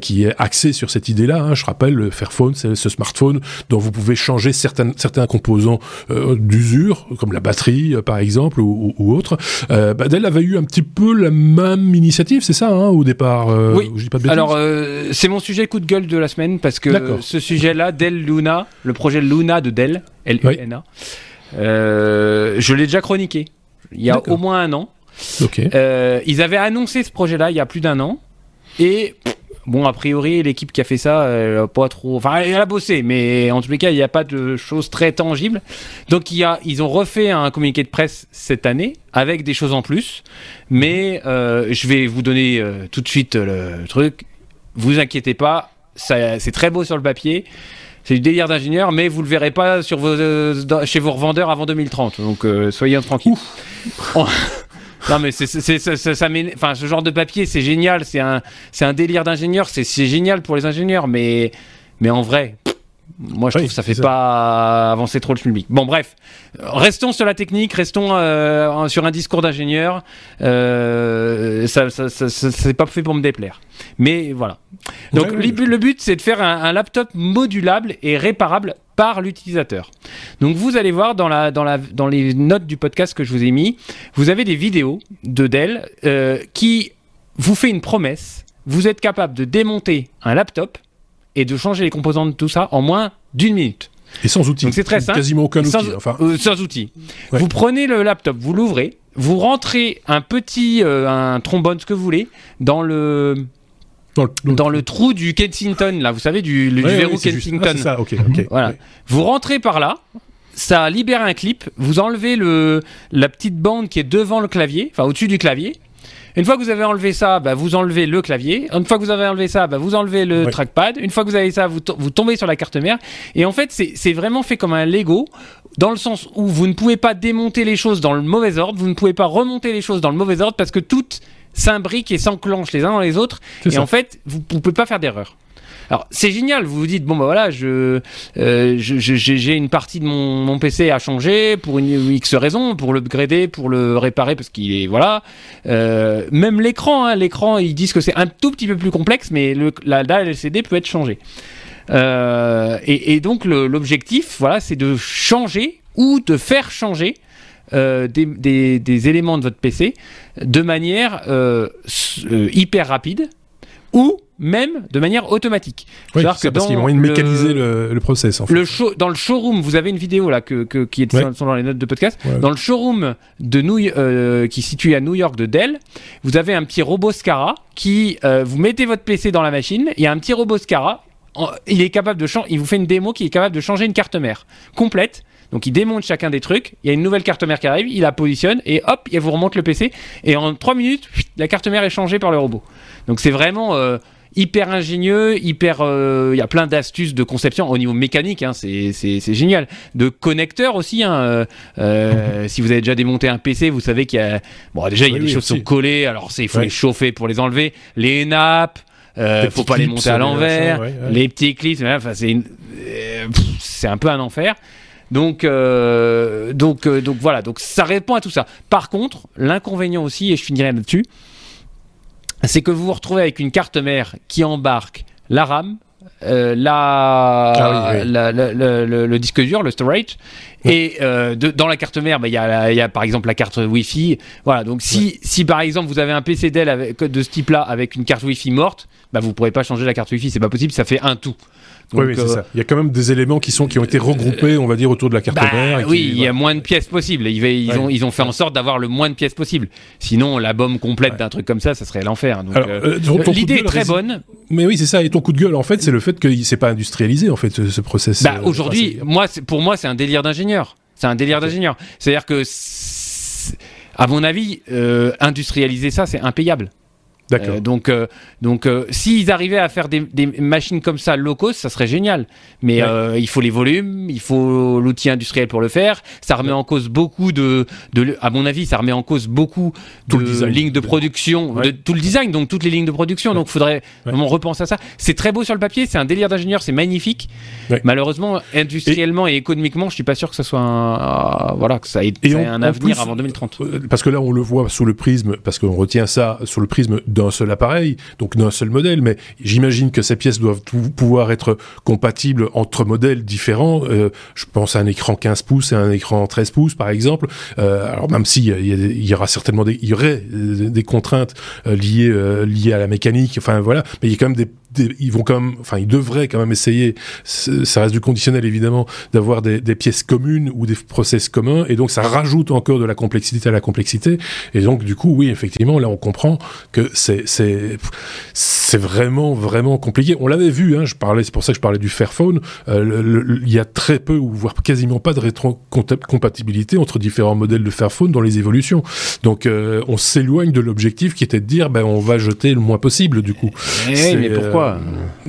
qui est axé sur cette idée-là. Hein. Je rappelle, le Fairphone, c'est ce smartphone dont vous pouvez changer certains, certains composants d'usure, comme la batterie, par exemple, ou, ou, autre. Bah, Dell avait eu un petit peu la même initiative, c'est ça, hein, au départ euh, Oui. Je dis pas de Alors, euh, c'est mon sujet coup de gueule de la semaine parce que ce sujet-là, Dell Luna, le projet Luna de Dell, L-U-N-A, euh, je l'ai déjà chroniqué il y a au moins un an. ils avaient annoncé ce projet-là il y a plus d'un an et Bon, a priori, l'équipe qui a fait ça, elle a pas trop. Enfin, elle a bossé, mais en tous les cas, il n'y a pas de choses très tangibles. Donc, il y a, ils ont refait un communiqué de presse cette année avec des choses en plus. Mais euh, je vais vous donner euh, tout de suite le truc. Vous inquiétez pas, c'est très beau sur le papier. C'est du délire d'ingénieur, mais vous le verrez pas sur vos, euh, chez vos revendeurs avant 2030. Donc, soyez tranquilles. Non, mais c'est, c'est, ça, ça enfin, ce genre de papier, c'est génial. C'est un, c'est un délire d'ingénieur. C'est, c'est génial pour les ingénieurs, mais, mais en vrai, moi, je trouve que ça fait pas avancer trop le public. Bon, bref, restons sur la technique, restons euh, sur un discours d'ingénieur. Euh, ça, ça, ça, c'est pas fait pour me déplaire. Mais voilà. Donc, le but, c'est de faire un, laptop modulable et réparable par l'utilisateur. Donc, vous allez voir dans, la, dans, la, dans les notes du podcast que je vous ai mis, vous avez des vidéos de Dell euh, qui vous fait une promesse. Vous êtes capable de démonter un laptop et de changer les composants de tout ça en moins d'une minute. Et sans outil. Donc c'est très simple. Quasiment aucun outil. Sans, enfin. Euh, sans outil. Vous prenez le laptop, vous l'ouvrez, vous rentrez un petit, euh, un trombone, ce que vous voulez, dans le dans le, trou du Kensington, là, vous savez, du, verrou Kensington. Ah, ça, ok, Voilà. Vous rentrez par là, ça libère un clip, vous enlevez le, la petite bande qui est devant le clavier, enfin au-dessus du clavier, une fois que vous avez enlevé ça, bah, vous enlevez le clavier. Une fois que vous avez enlevé ça, bah, vous enlevez le trackpad. Une fois que vous avez ça, vous, vous tombez sur la carte mère. Et en fait, c'est vraiment fait comme un Lego, dans le sens où vous ne pouvez pas démonter les choses dans le mauvais ordre, vous ne pouvez pas remonter les choses dans le mauvais ordre parce que toutes s'imbriquent et s'enclenchent les uns dans les autres. Et en fait, vous ne pouvez pas faire d'erreur. Alors c'est génial, vous vous dites bon bah voilà, je euh, j'ai une partie de mon, mon, PC à changer pour une X raison, pour l'upgrader, pour le réparer parce qu'il est voilà. Euh, même l'écran, hein, l'écran ils disent que c'est un tout petit peu plus complexe, mais la dalle LCD peut être changée. Euh, et, donc l'objectif, voilà, c'est de changer ou de faire changer des, des, éléments de votre PC de manière hyper rapide ou même de manière automatique. Oui, parce qu'ils vont mécaniser le, le, process. En fait. le show, dans le showroom, vous avez une vidéo là que, que qui est dans les notes de podcast. Dans le showroom de New, euh, qui est situé à New York de Dell, vous avez un petit robot Scara qui euh, vous mettez votre PC dans la machine. Il y a un petit robot Scara. il est capable de changer. Il vous fait une démo qui est capable de changer une carte mère complète. Donc il démonte chacun des trucs, il y a une nouvelle carte mère qui arrive, il la positionne et hop, il vous remonte le PC et en 3 minutes, la carte mère est changée par le robot. Donc c'est vraiment euh, hyper ingénieux, hyper. Euh, il y a plein d'astuces de conception au niveau mécanique, hein, c'est génial. De connecteurs aussi. Hein, euh, euh, si vous avez déjà démonté un PC, vous savez qu'il y a. Bon, déjà, il y a des choses qui sont collées, alors il faut les chauffer pour les enlever. Les nappes. Euh, faut pas les monter à l'envers, les petits clips, enfin c'est c'est un peu un enfer. Donc, donc, donc voilà, donc ça répond à tout ça. Par contre, l'inconvénient aussi, et je finirai là-dessus, c'est que vous vous retrouvez avec une carte mère qui embarque la RAM, euh, la, ah le, disque dur, le storage, Et euh, de, dans la carte mère, bah, il y, a, y a par exemple la carte Wi-Fi. Voilà, donc si, si par exemple vous avez un PC Dell avec, de ce type-là avec une carte Wi-Fi morte, bah, vous ne pourrez pas changer la carte Wi-Fi, c'est pas possible, ça fait un tout. Oui, oui c'est ça. Il y a quand même des éléments qui, sont, qui ont été regroupés, on va dire, autour de la carte bah, mère. oui, il y a moins de pièces possibles. Ils, ils, ont, ils ont fait en sorte d'avoir le moins de pièces possible. Sinon, la bombe complète d'un truc comme ça, ça serait l'enfer. Euh, l'idée est très bonne. Mais oui, c'est ça. Et ton coup de gueule, en fait, c'est le fait que c'est pas industrialisé, en fait, ce, ce process. Bah, aujourd'hui, moi, pour moi, c'est un délire d'ingénieur. C'est un délire d'ingénieur. C'est-à-dire que, à mon avis, euh, industrialiser ça, c'est impayable. D'accord. Euh, donc, euh, donc euh, s'ils arrivaient à faire des, des, machines comme ça low cost, ça serait génial. Mais il faut les volumes, il faut l'outil industriel pour le faire. Ça remet en cause beaucoup de, de, à mon avis, ça remet en cause beaucoup de lignes de production, de tout le design, donc toutes les lignes de production. Donc, faudrait vraiment repenser à ça. C'est très beau sur le papier, c'est un délire d'ingénieur, c'est magnifique. Malheureusement, industriellement et... économiquement, je suis pas sûr que ça soit un, voilà, que ça ait, un avenir avant 2030. Parce que là, on le voit sous le prisme, parce qu'on retient ça sous le prisme d'un seul appareil, donc d'un seul modèle, mais j'imagine que ces pièces doivent pouvoir être compatibles entre modèles différents. Euh, je pense à un écran 15 pouces et un écran 13 pouces, par exemple. Euh, alors même s'il y, il y, aura certainement des, y aurait des contraintes euh, liées liées à la mécanique, enfin voilà, mais il y a quand même des ils vont quand même, enfin, ils devraient quand même essayer, ça reste du conditionnel évidemment, d'avoir des, des, pièces communes ou des process communs, et donc ça rajoute encore de la complexité à la complexité, et donc du coup, oui, effectivement, là on comprend que c'est c'est c'est vraiment vraiment compliqué. On l'avait vu, hein, je parlais, c'est pour ça que je parlais du Fairphone. Euh, il y a très peu ou voire quasiment pas de rétrocompatibilité entre différents modèles de Fairphone dans les évolutions. Donc euh, on s'éloigne de l'objectif qui était de dire, ben on va jeter le moins possible du coup. Eh, mais pourquoi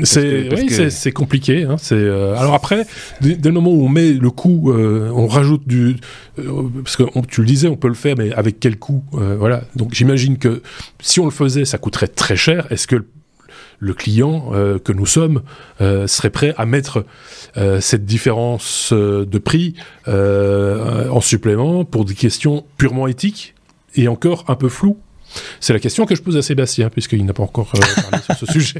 c'est c'est compliqué. Hein, c'est euh, alors après, dès, le moment où on met le coût, euh, on rajoute du euh, parce que tu le disais, on peut le faire, mais avec quel coût Voilà. Donc j'imagine que si on le faisait, ça coûterait très cher. Est-ce que le client que nous sommes serait prêt à mettre cette différence de prix en supplément pour des questions purement éthiques et encore un peu floues? C'est la question que je pose à Sébastien, puisqu'il n'a pas encore euh, parlé sur ce sujet.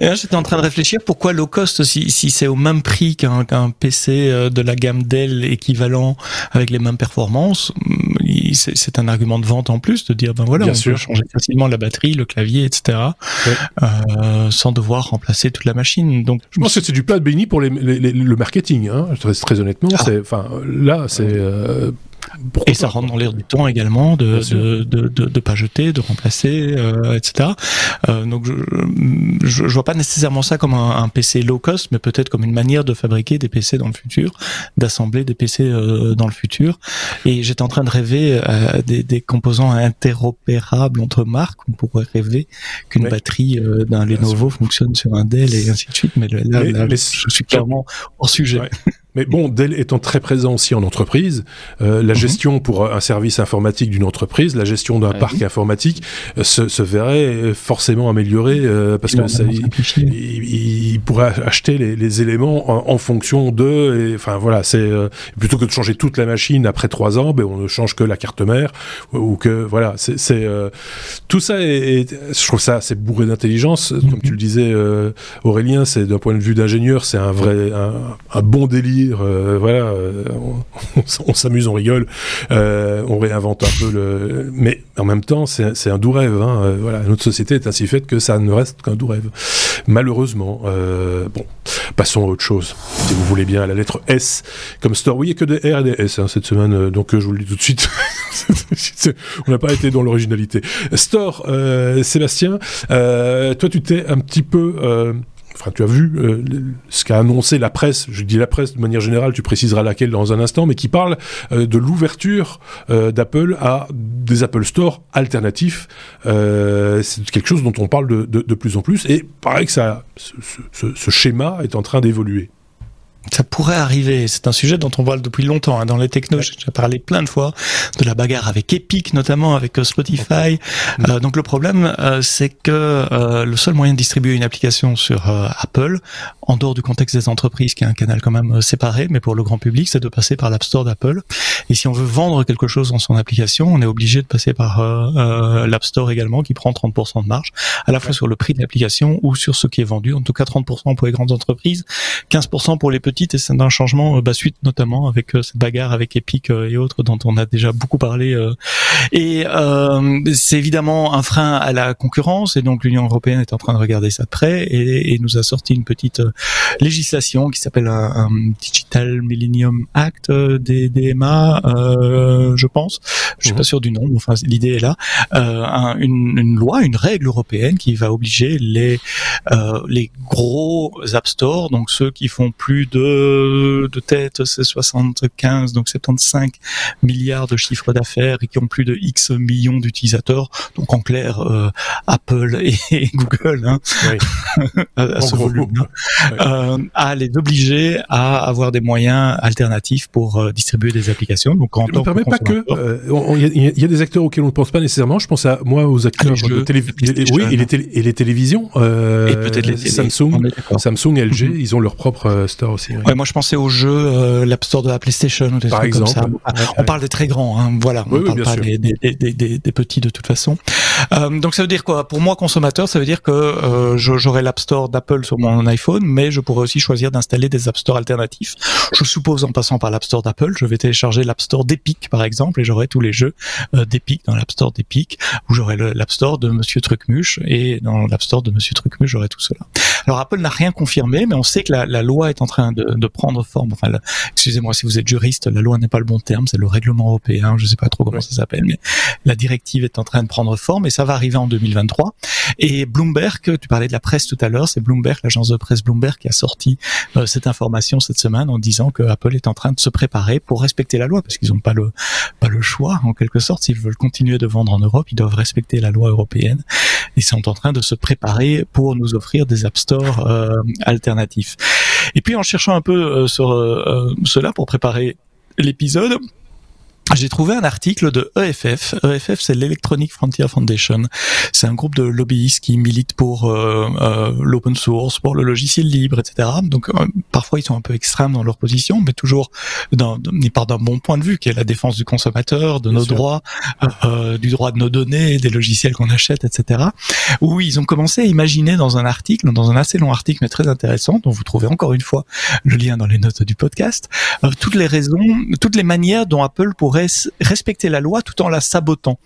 J'étais en train de réfléchir pourquoi low cost, si, si c'est au même prix qu'un PC euh, de la gamme Dell équivalent avec les mêmes performances, mm, c'est un argument de vente en plus de dire ben voilà, on peut changer facilement la batterie, le clavier, etc. Euh, sans devoir remplacer toute la machine. Donc, je pense que c'est du plat de béni pour les, le marketing. Hein, très, très honnêtement, ah. enfin là, c'est euh, et ça rentre dans l'air du temps également de de, de, de, de, pas jeter, de remplacer, euh, etc. Euh, donc je, je, vois pas nécessairement ça comme un, un PC low cost, mais peut-être comme une manière de fabriquer des PC dans le futur, d'assembler des PC euh, dans le futur. Et j'étais en train de rêver euh, des, des, composants interopérables entre marques. On pourrait rêver qu'une batterie euh, d'un Lenovo fonctionne sur un Dell et ainsi de suite. Mais là, là, je suis clairement hors sujet. Mais bon, Dell étant très présent aussi en entreprise, euh, la mhm. gestion pour un service informatique d'une entreprise, la gestion d'un parc informatique euh, se, se, verrait forcément améliorée euh, parce que ça, il, il, pourrait acheter les, les éléments en, fonction de, enfin voilà, c'est plutôt que de changer toute la machine après trois ans, ben on ne change que la carte mère ou que voilà, c'est tout ça est, je trouve ça c'est bourré d'intelligence, comme tu le disais Aurélien, c'est d'un point de vue d'ingénieur, c'est un vrai un, un bon euh, voilà, euh, on, s'amuse, on rigole, euh, on réinvente un peu le. Mais en même temps, c'est un doux rêve. Hein, voilà, notre société est ainsi faite que ça ne reste qu'un doux rêve. Malheureusement, bon, passons à autre chose. Si vous voulez bien, à la lettre S comme store. Oui, il n'y a que des R et des S hein, cette semaine, donc je vous le dis tout de suite. on n'a pas été dans l'originalité. Store, Sébastien, toi, tu t'es un petit peu enfin tu as vu euh, ce qu'a annoncé la presse, je dis la presse de manière générale, tu préciseras laquelle dans un instant, mais qui parle euh, de l'ouverture euh, d'Apple à des Apple Store alternatifs. c'est quelque chose dont on parle de, plus en plus, et pareil que ce schéma est en train d'évoluer. Ça pourrait arriver. C'est un sujet dont on parle depuis longtemps hein. dans les technos. J'ai déjà parlé plein de fois de la bagarre avec Epic, notamment avec euh, Spotify. Euh, donc le problème, euh, c'est que le seul moyen de distribuer une application sur Apple, en dehors du contexte des entreprises, qui est un canal quand même séparé, mais pour le grand public, c'est de passer par l'App Store d'Apple. Et si on veut vendre quelque chose dans son application, on est obligé de passer par l'App Store également, qui prend 30% de marge, à la fois sur le prix de l'application ou sur ce qui est vendu. En tout cas, 30% pour les grandes entreprises, 15% pour les petits petite et c'est un changement bah, suite notamment avec cette bagarre avec Epic et autres dont on a déjà beaucoup parlé. et c'est évidemment un frein à la concurrence et donc l'Union européenne est en train de regarder ça de près et, et nous a sorti une petite législation qui s'appelle un, Digital Millennium Act des DMA, je pense. Je suis pas mhm. sûr du nom, mais enfin l'idée est là. une, une loi, une règle européenne qui va obliger les euh, les gros app stores, donc ceux qui font plus de de tête, c'est 75 donc 75 milliards de chiffre d'affaires et qui ont plus de X millions d'utilisateurs, donc en clair euh, Apple et, Google hein, à, ce volume, hein. euh, à les obliger à avoir des moyens alternatifs pour euh, distribuer des applications. Donc en ne permet pas que il y, a des acteurs auxquels on ne pense pas nécessairement. Je pense à moi aux acteurs de télévision, oui, et les, et les télévisions. Euh, et peut-être les Samsung, Samsung, LG, mhm. ils ont leur propre euh, store aussi. Ouais. moi je pensais aux jeux, euh, l'App Store de la PlayStation ou des Par trucs exemple, comme ça. On parle des très grands, hein, voilà. on parle pas des, des, des, des, petits de toute façon. Euh, donc ça veut dire quoi? Pour moi consommateur, ça veut dire que euh, j'aurai l'App Store d'Apple sur mon iPhone, mais je pourrais aussi choisir d'installer des App Store alternatifs. Je suppose en passant par l'App Store d'Apple, je vais télécharger l'App Store d'Epic par exemple et j'aurai tous les jeux d'Epic dans l'App Store d'Epic, ou j'aurai l'App Store de Monsieur Trucmuche et dans l'App Store de Monsieur Trucmuche, j'aurai tout cela. Alors Apple n'a rien confirmé, mais on sait que la, la loi est en train de, de prendre forme. Enfin, excusez-moi si vous êtes juriste, la loi n'est pas le bon terme, c'est le règlement européen, je sais pas trop comment ça s'appelle, mais la directive est en train de prendre forme et ça va arriver en 2023. Et Bloomberg, tu parlais de la presse tout à l'heure, c'est Bloomberg, l'agence de presse Bloomberg qui a sorti euh, cette information cette semaine en disant que Apple est en train de se préparer pour respecter la loi parce qu'ils n'ont pas le pas le choix en quelque sorte s'ils veulent continuer de vendre en Europe, ils doivent respecter la loi européenne et sont en train de se préparer pour nous offrir des App Store euh, alternatifs. Et puis en cherchant un peu euh, sur euh, cela pour préparer l'épisode, j'ai trouvé un article de EFF. EFF, c'est l'Electronic Frontier Foundation. C'est un groupe de lobbyistes qui militent pour euh, euh, l'open source, pour le logiciel libre, etc. Donc euh, parfois ils sont un peu extrêmes dans leur position, mais toujours dans, ils partent d'un bon point de vue, qui est la défense du consommateur, de nos droits, euh, du droit de nos données, des logiciels qu'on achète, etc. Où ils ont commencé à imaginer dans un article, dans un assez long article mais très intéressant, dont vous trouvez encore une fois le lien dans les notes du podcast, toutes les raisons, toutes les manières dont Apple pourrait respecter la loi tout en la sabotant.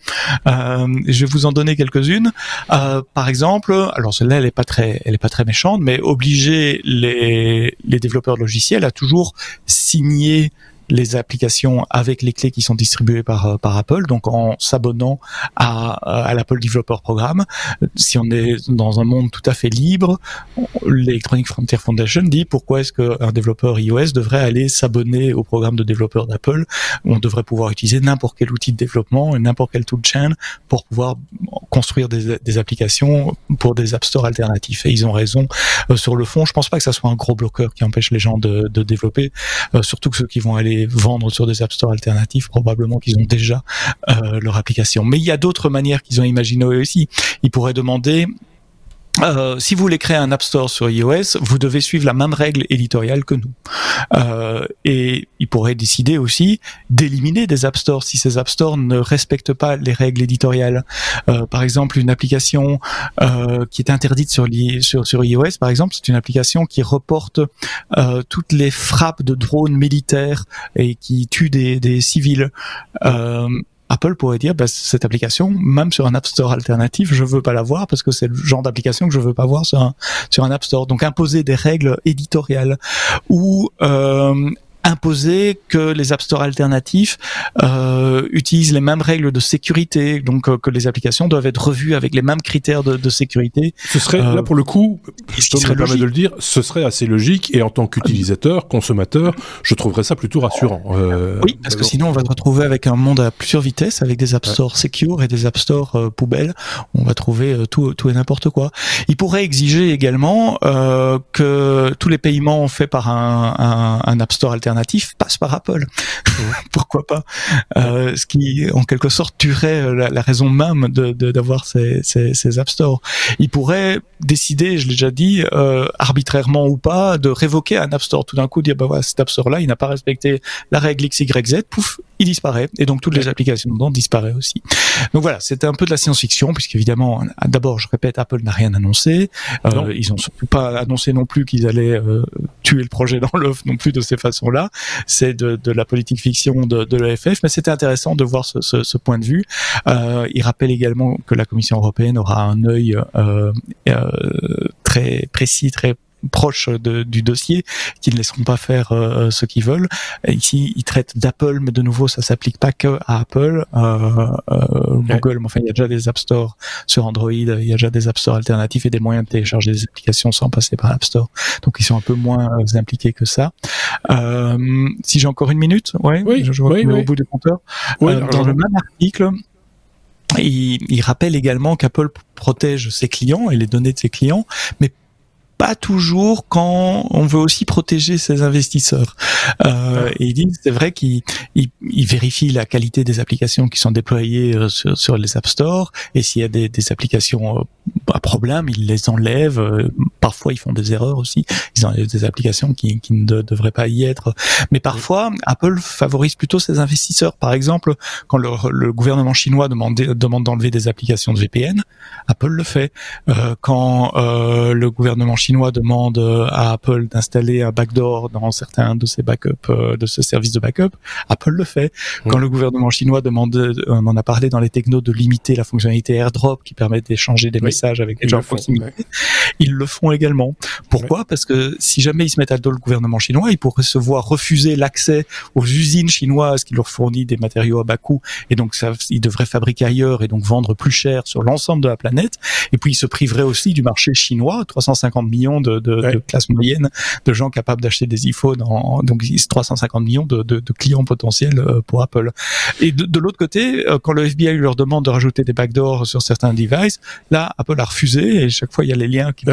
Euh, je vais vous en donner quelques-unes. Euh, par exemple, alors celle-là, elle est pas très, méchante, mais obliger les développeurs de logiciels à toujours signer les applications avec les clés qui sont distribuées par euh, par Apple, donc en s'abonnant à, à l'Apple Developer Programme. Si on est dans un monde tout à fait libre, l'Electronic Frontier Foundation dit pourquoi est-ce qu'un développeur iOS devrait aller s'abonner au programme de développeur d'Apple? On devrait pouvoir utiliser n'importe quel outil de développement et n'importe quel toolchain pour pouvoir construire des, des, applications pour des App Store alternatifs. Et ils ont raison euh, sur le fond. Je pense pas que ça soit un gros bloqueur qui empêche les gens de, de développer, euh, surtout que ceux qui vont aller vendre sur des App Store alternatifs, probablement qu'ils ont déjà euh, leur application. Mais il y a d'autres manières qu'ils ont imaginées aussi. Ils pourraient demander euh, si vous voulez créer un App Store sur iOS, vous devez suivre la même règle éditoriale que nous. Euh, et il pourrait décider aussi d'éliminer des App Stores si ces App Stores ne respectent pas les règles éditoriales. Euh, par exemple, une application euh, qui est interdite sur, iOS, par exemple, c'est une application qui reporte euh, toutes les frappes de drones militaires et qui tue des, des civils. Apple pourrait dire bah, cette application, même sur un App Store alternatif, je veux pas la voir parce que c'est le genre d'application que je veux pas voir sur un sur un App Store. Donc imposer des règles éditoriales ou euh, imposer que les App Store alternatifs euh, utilisent les mêmes règles de sécurité, donc euh, que les applications doivent être revues avec les mêmes critères de, de sécurité. Ce serait là euh, pour le coup, je me permets de le dire, ce serait assez logique et en tant qu'utilisateur, consommateur, je trouverais ça plutôt rassurant. Euh, oui, parce que sinon on va se retrouver avec un monde à plusieurs vitesses, avec des App Store secure et des App Store poubelles. On va trouver tout, tout et n'importe quoi. Il pourrait exiger également que tous les paiements faits par un, un, un App Store alternatif alternatif passe par Apple. Pourquoi pas? Euh, Ce qui, en quelque sorte, tuerait euh, la, raison même de d'avoir ces, ces, ces, App Store. Il pourrait décider, je l'ai déjà dit, euh, arbitrairement ou pas, de révoquer un App Store. Tout d'un coup, dire bah voilà, cet App Store-là, il n'a pas respecté la règle X, Y, Z, pouf, il disparaît. Et donc toutes les applications dedans disparaissent aussi. Donc voilà, c'était un peu de la science-fiction, puisqu'évidemment, d'abord, je répète, Apple n'a rien annoncé. Euh, ils ont surtout pas annoncé non plus qu'ils allaient tuer le projet dans l'œuf non plus de ces façons-là. C'est de, la politique fiction de, de l'EFF, mais c'était intéressant de voir ce, point de vue. Euh, il rappelle également que la Commission européenne aura un œil euh, euh, très précis, très proches de, du dossier, qui ne laisseront pas faire euh, ce qu'ils veulent. ici, ils traitent d'Apple, mais de nouveau, ça s'applique pas que à Apple. Euh, euh, Google, mais enfin, il y a déjà des App Store sur Android, il y a déjà des App Store alternatifs et des moyens de télécharger des applications sans passer par App Store. Donc, ils sont un peu moins impliqués que ça. si j'ai encore une minute, ouais, oui, je, vois au bout du compteur. dans le même article, il, il, rappelle également qu'Apple protège ses clients et les données de ses clients, mais pas toujours quand on veut aussi protéger ses investisseurs. Euh, et il dit, c'est vrai qu'il il, il vérifie la qualité des applications qui sont déployées euh, sur, sur les App Store, et s'il y a des, des applications euh, à problème, il les enlève. Euh, parfois, ils font des erreurs aussi. Ils ont des applications qui, qui ne devraient pas y être. Mais parfois, Apple favorise plutôt ses investisseurs. Par exemple, quand le, le gouvernement chinois demande, demande d'enlever des applications de VPN, Apple le fait. Euh, quand euh, le gouvernement chinois chinois demande euh, à Apple d'installer un backdoor dans certains de ses backups, euh, de ce service de backup, Apple le fait. Quand le gouvernement chinois demande, euh, on en a parlé dans les technos, de limiter la fonctionnalité AirDrop qui permet d'échanger des messages avec des gens proximité, ils le font également. Pourquoi? Parce que si jamais ils se mettent à dos le gouvernement chinois, ils pourraient se voir refuser l'accès aux usines chinoises qui leur fournissent des matériaux à bas coût et donc ça, ils devraient fabriquer ailleurs et donc vendre plus cher sur l'ensemble de la planète. Et puis ils se priveraient aussi du marché chinois, 350 millions millions de, de, de classe moyenne de gens capables d'acheter des iPhones, en, donc 350 millions de, de, clients potentiels euh, pour Apple. Et de, l'autre côté, euh, quand le FBI leur demande de rajouter des backdoors sur certains devices, là, Apple a refusé et chaque fois il y a les liens qui,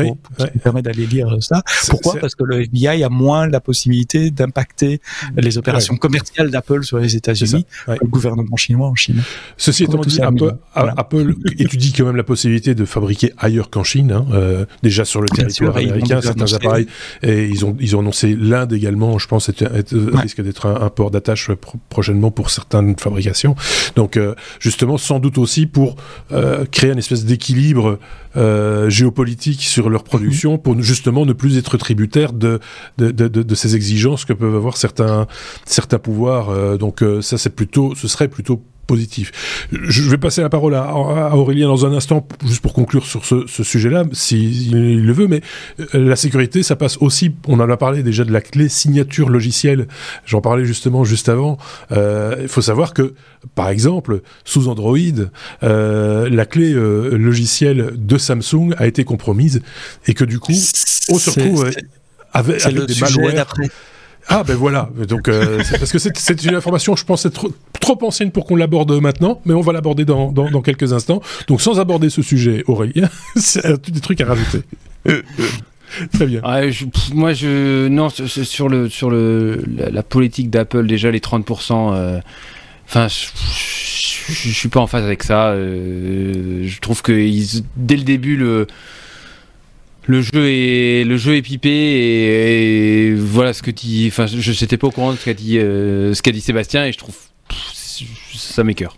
permettent d'aller lire ça. Pourquoi? Parce que le FBI a moins la possibilité d'impacter les opérations commerciales d'Apple sur les États-Unis, le gouvernement chinois en Chine. Ceci étant dit, Apple, Apple, étudie quand même la possibilité de fabriquer ailleurs qu'en Chine, hein, euh, déjà sur le territoire américains, certains appareils. Et ils ont, ils ont annoncé l'Inde également, je pense, risque d'être un, port d'attache prochainement pour certaines fabrications. Donc, euh, justement, sans doute aussi pour euh, créer une espèce d'équilibre euh, géopolitique sur leur production, mhm. pour justement ne plus être tributaire de, de, de, de, ces exigences que peuvent avoir certains, certains pouvoirs. donc, ça, c'est plutôt, ce serait plutôt positif. Je vais passer la parole à, Aurélien dans un instant, juste pour conclure sur ce, sujet-là, s'il le veut, mais euh, la sécurité, ça passe aussi, on en a parlé déjà de la clé signature logicielle, j'en parlais justement juste avant, euh, il faut savoir que, par exemple, sous Android, euh, la clé logicielle de Samsung a été compromise, et que du coup, on se retrouve avec, avec des malwares... Ah ben voilà, donc euh, parce que c'est une information, je pense, trop, trop ancienne pour qu'on l'aborde maintenant, mais on va l'aborder dans, dans, dans, quelques instants. Donc sans aborder ce sujet, Aurélien, c'est des trucs à rajouter. Très bien. moi, je non sur le sur le la, politique d'Apple déjà les 30%. Euh, enfin, je, je, suis pas en phase avec ça. Euh, je trouve que ils, dès le début le le jeu est le jeu est pipé et, voilà ce que dit enfin je n'étais pas au courant de ce qu'a dit euh, ce qu'a dit Sébastien et je trouve ça m'écœure.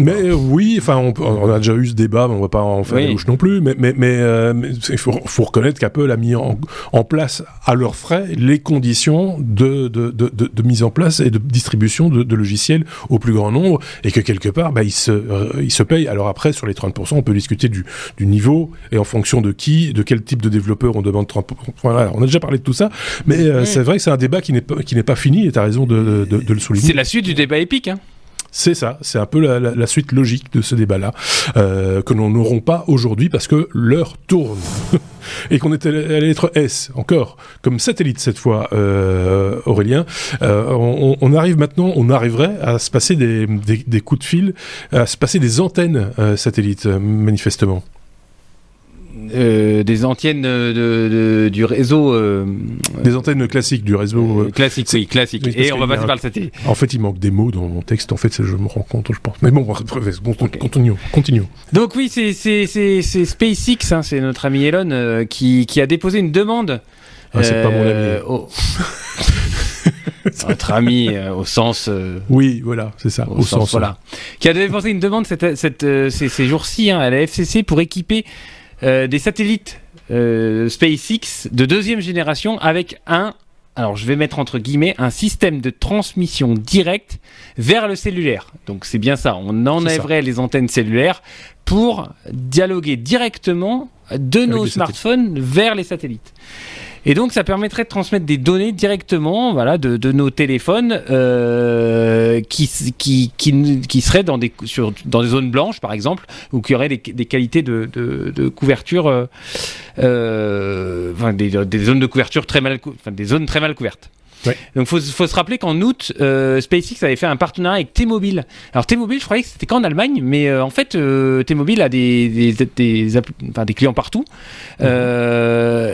Mais oui, enfin, on, a déjà eu ce débat, mais on va pas en faire oui. non plus. Mais mais mais, euh, il faut, faut, reconnaître qu'Apple a mis en, en, place à leurs frais les conditions de de, de, de, mise en place et de distribution de, logiciels au plus grand nombre, et que quelque part, bah, ils se euh, ils se payent. Alors après, sur les 30%, on peut discuter du, du niveau et en fonction de qui, de quel type de développeur on demande 30%. Voilà, on a déjà parlé de tout ça, mais euh, c'est vrai que c'est un débat qui n'est pas qui n'est pas fini. Et tu as raison de, de, le souligner. C'est la suite du débat épique. Hein c'est ça, c'est un peu la, suite logique de ce débat-là, euh, que nous n'aurons pas aujourd'hui parce que l'heure tourne. et qu'on est à la lettre S, encore, comme satellite cette fois, euh, Aurélien. Euh, on, arrive maintenant, on arriverait à se passer des, des, coups de fil, à se passer des antennes satellites, manifestement. Euh, des antennes de, du réseau. Euh, des antennes classiques du réseau. Euh, classique, oui, classique. Et on va passer par le satellite. En fait, il manque des mots dans mon texte. En fait, je me rends compte, je pense. Mais bon, continuons. continuons. Donc oui, c'est SpaceX, hein, c'est notre ami Elon qui, qui, a déposé une demande. Ah, c'est pas mon ami. notre ami au sens. oui, voilà, c'est ça. Au, sens, voilà. Qui a déposé une demande cette, cette, ces, ces jours-ci hein, à la FCC pour équiper euh, des satellites euh, SpaceX de deuxième génération avec un alors je vais mettre entre guillemets, un système de transmission directe vers le cellulaire. Donc c'est bien ça, on enlèverait les antennes cellulaires pour dialoguer directement de nos smartphones vers les satellites. Et donc, ça permettrait de transmettre des données directement, voilà, de, nos téléphones euh, qui, seraient dans des, zones blanches, par exemple, ou qui auraient des, qualités de, couverture, euh, euh, des, zones de couverture des zones très mal couvertes. Donc faut, faut se rappeler qu'en août, euh, SpaceX avait fait un partenariat avec T-Mobile. Alors T-Mobile, je croyais que c'était qu'en Allemagne, mais euh, en fait euh, T-Mobile a des des, des, enfin, des clients partout mhm.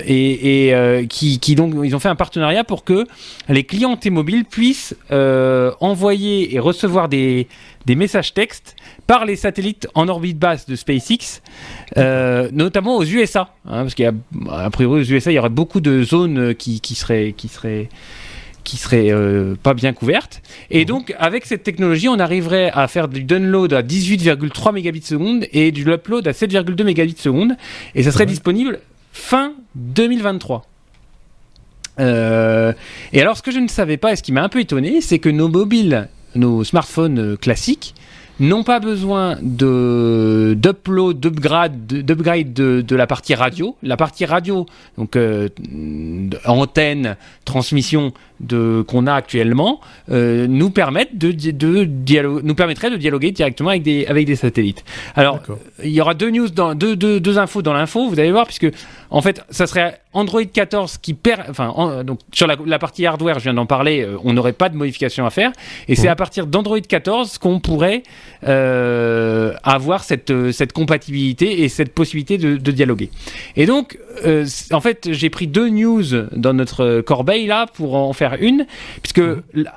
et, et qui, qui, donc ils ont fait un partenariat pour que les clients T-Mobile puissent envoyer et recevoir des des messages textes par les satellites en orbite basse de SpaceX, euh, notamment aux USA, hein, parce qu'à priori aux USA il y aurait beaucoup de zones qui, qui seraient qui seraient qui serait euh, pas bien couverte. Et mhm. donc, avec cette technologie, on arriverait à faire du download à 18,3 mégabits seconde et du upload à 7,2 mégabits seconde. Et ça serait disponible fin 2023. Euh, et alors, ce que je ne savais pas et ce qui m'a un peu étonné, c'est que nos mobiles, nos smartphones euh, classiques, n'ont pas besoin de d'upload, d'upgrade, d'upgrade de, de, la partie radio. La partie radio, donc euh, antenne, transmission qu'on a actuellement, euh, nous permettent de, de, nous permettrait de dialoguer directement avec des avec des satellites. Alors, il y aura deux news dans deux, deux, deux infos dans l'info. Vous allez voir puisque en fait, ça serait Android 14 qui perd, enfin, donc sur la, partie hardware, je viens d'en parler, euh, on n'aurait pas de modification à faire, et c'est à partir d'Android 14 qu'on pourrait euh, avoir cette, cette compatibilité et cette possibilité de, dialoguer. Et donc, en fait, j'ai pris deux news dans notre corbeille là pour en faire une, puisque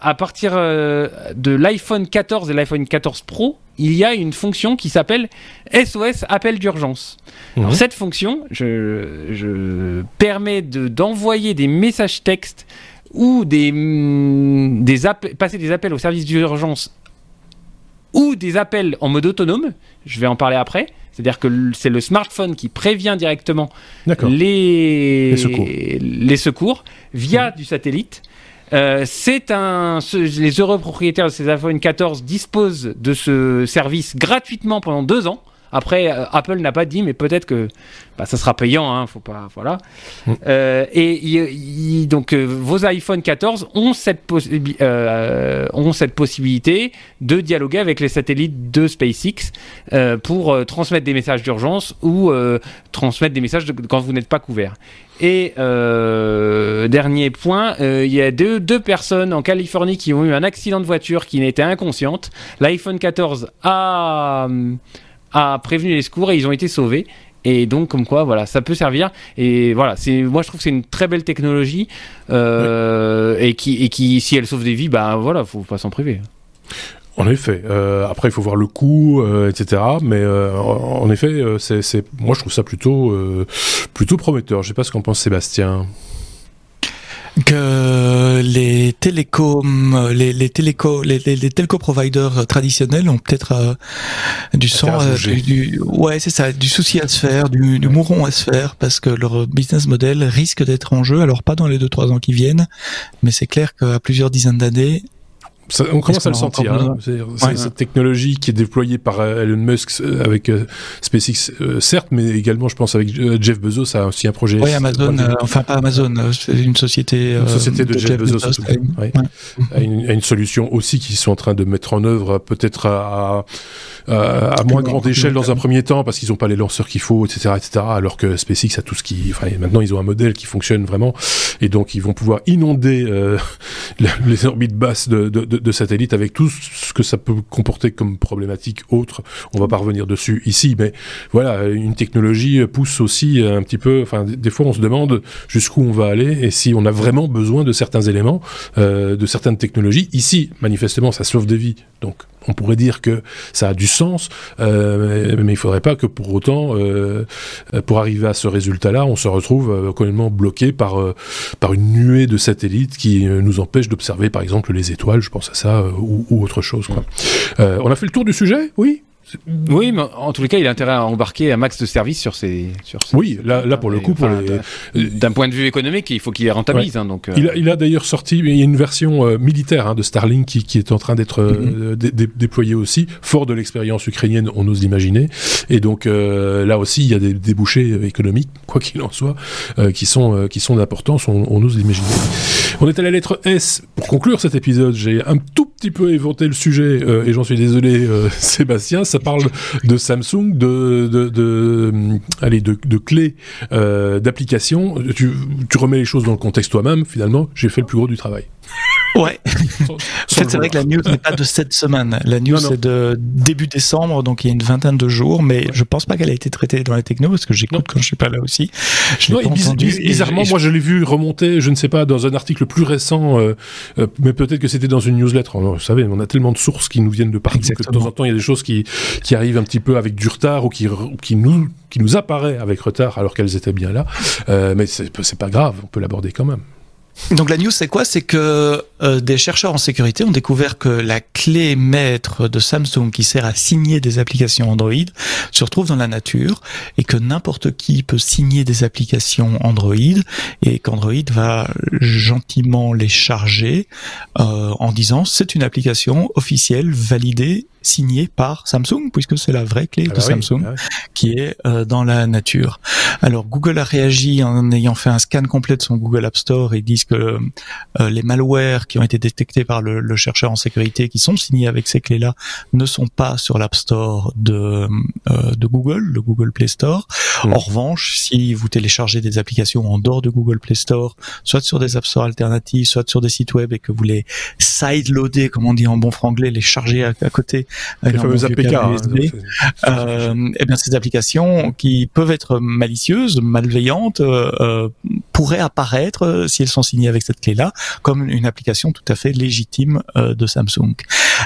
à partir de l'iPhone 14 et l'iPhone 14 Pro, il y a une fonction qui s'appelle SOS appel d'urgence. Alors cette fonction, je, permet d'envoyer des messages textes ou des, mm, des passer des appels au service d'urgence ou des appels en mode autonome. Je vais en parler après. C'est-à-dire que c'est le smartphone qui prévient directement les, les, secours. via du satellite. Euh, c'est un, les heureux propriétaires de ces iPhone 14 disposent de ce service gratuitement pendant deux ans. Après, euh, Apple n'a pas dit, mais peut-être que bah, ça sera payant, hein, faut pas, voilà. Mm. Euh, et donc vos iPhone 14 ont cette, ont cette possibilité de dialoguer avec les satellites de SpaceX pour transmettre des messages d'urgence ou transmettre des messages quand vous n'êtes pas couvert. Et euh, dernier point, euh, il y a deux, deux, personnes en Californie qui ont eu un accident de voiture qui n'était inconsciente. L'iPhone 14 a, a prévenu les secours et ils ont été sauvés. Et donc, comme quoi, voilà, ça peut servir. Et voilà, c'est, moi, je trouve que c'est une très belle technologie euh, et, qui, et qui, si elle sauve des vies, bah voilà, faut pas s'en priver. En effet. Euh, après, il faut voir le coût, euh, etc. Mais en, effet, c'est, moi, je trouve ça plutôt, plutôt prometteur. Je sais pas ce qu'en pense Sébastien que les télécoms, les, les téléco, les, les, telco providers traditionnels ont peut-être du sang, du, ouais, c'est ça, du souci à se faire, du, du mouron à se faire, parce que leur business model risque d'être en jeu. Alors pas dans les deux trois ans qui viennent, mais c'est clair qu'à plusieurs dizaines d'années, on commence à le sentir. Hein. C'est cette technologie qui est déployée par euh, Elon Musk euh, avec euh, SpaceX, certes, mais également, je pense, avec Jeff Bezos, a aussi un projet. Oui, Amazon, enfin pas Amazon, c'est une société. Une société de, Jeff, Bezos, a, une, une, solution aussi qu'ils sont en train de mettre en œuvre, peut-être à, à, moins grande échelle dans un premier temps, parce qu'ils n'ont pas les lanceurs qu'il faut, etc., etc. Alors que SpaceX a tout ce qui. Enfin, maintenant, ils ont un modèle qui fonctionne vraiment, et donc ils vont pouvoir inonder les orbites basses de, de de, satellites avec tout ce que ça peut comporter comme problématique autre. On va pas revenir dessus ici, mais voilà, une technologie pousse aussi un petit peu. Enfin, des fois, on se demande jusqu'où on va aller et si on a vraiment besoin de certains éléments, euh, de certaines technologies. Ici, manifestement, ça sauve des vies, donc on pourrait dire que ça a du sens, euh, mais il faudrait pas que pour autant, euh, pour arriver à ce résultat-là, on se retrouve euh, complètement bloqué par par une nuée de satellites qui nous empêche d'observer, par exemple, les étoiles. Je pense à ça ou, autre chose. On a fait le tour du sujet, oui? Oui, mais en tous les cas, il a intérêt à embarquer un max de services sur ses. Sur oui, là, là pour le coup, pour d'un point de vue économique, il faut qu'il les rentabilise. Hein, donc, il a, il a d'ailleurs sorti, il y a une version militaire hein, de Starlink qui, qui, est en train d'être mm-hmm. déployée aussi, fort de l'expérience ukrainienne, on ose l'imaginer. Et donc là aussi, il y a des débouchés économiques, quoi qu'il en soit, qui sont qui sont d'importance, on, on ose l'imaginer. On est à la lettre S. Pour conclure cet épisode, j'ai un tout petit peu éventé le sujet, euh, et j'en suis désolé, euh, Sébastien. Ça parle de Samsung, de, de, de euh, allez, de, de clés d'application. Tu, tu remets les choses dans le contexte toi-même. Finalement, j'ai fait le plus gros du travail. Ouais. fait, c'est vrai que la news n'est pas de cette semaine. La news c'est de début décembre, donc il y a une vingtaine de jours, mais je pense pas qu'elle a été traitée dans les technos parce que j'écoute quand je suis pas là aussi. Je non, pas entendu, bizarrement, moi je l'ai vu remonter, je ne sais pas, dans un article plus récent, euh, euh, mais peut-être que c'était dans une newsletter. vous savez, on a tellement de sources qui nous viennent de partout que de temps en temps il y a des choses qui qui arrivent un petit peu avec du retard ou qui qui nous qui nous apparaît avec retard alors qu'elles étaient bien là. Euh, mais c'est pas grave, on peut l'aborder quand même. Donc la news c'est quoi? C'est que euh, des chercheurs en sécurité ont découvert que la clé maître de Samsung qui sert à signer des applications Android se retrouve dans la nature et que n'importe qui peut signer des applications Android et qu'Android va gentiment les charger euh, en disant c'est une application officielle validée signé par Samsung, puisque c'est la vraie clé ah de bah Samsung ah qui est euh, dans la nature. Alors Google a réagi en ayant fait un scan complet de son Google App Store et disent que euh, les malwares qui ont été détectés par le, le, chercheur en sécurité qui sont signés avec ces clés-là ne sont pas sur l'App Store de, euh, de Google, le Google Play Store. Hmm. En revanche, si vous téléchargez des applications en dehors de Google Play Store, soit sur des App Store alternatifs, soit sur des sites web et que vous les side-loadez, comme on dit en bon franglais, les chargez à côté, les APK. Hein, euh, eh bien, ces applications qui peuvent être malicieuses, malveillantes, euh, euh, pourraient apparaître, si elles sont signées avec cette clé-là, comme une application tout à fait légitime de Samsung.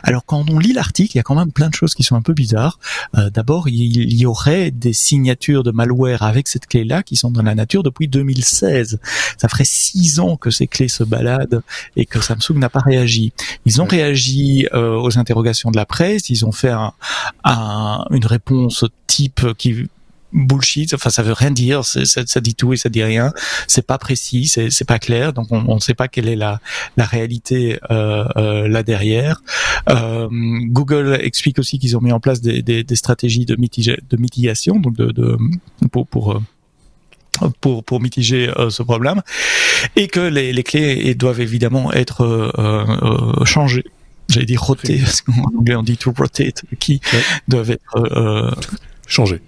Alors, quand on lit l'article, il y a quand même plein de choses qui sont un peu bizarres. D'abord, il y aurait des signatures de malware avec cette clé-là qui sont dans la nature depuis 2016. Ça ferait six ans que ces clés se baladent et que Samsung n'a pas réagi. Ils ont réagi aux interrogations de la presse ils ont fait un, une réponse type qui bullshit. Enfin, ça veut rien dire. Ça, dit tout et ça dit rien. C'est pas précis, c'est pas clair. Donc, on ne sait pas quelle est la, réalité euh, euh, là derrière. Euh, Google explique aussi qu'ils ont mis en place des, stratégies de, mitigation, donc de, pour, pour pour, mitiger ce problème et que les, clés doivent évidemment être changées j'allais dire roter, parce qu'en anglais on dit to rotate, qui doivent être euh, changés.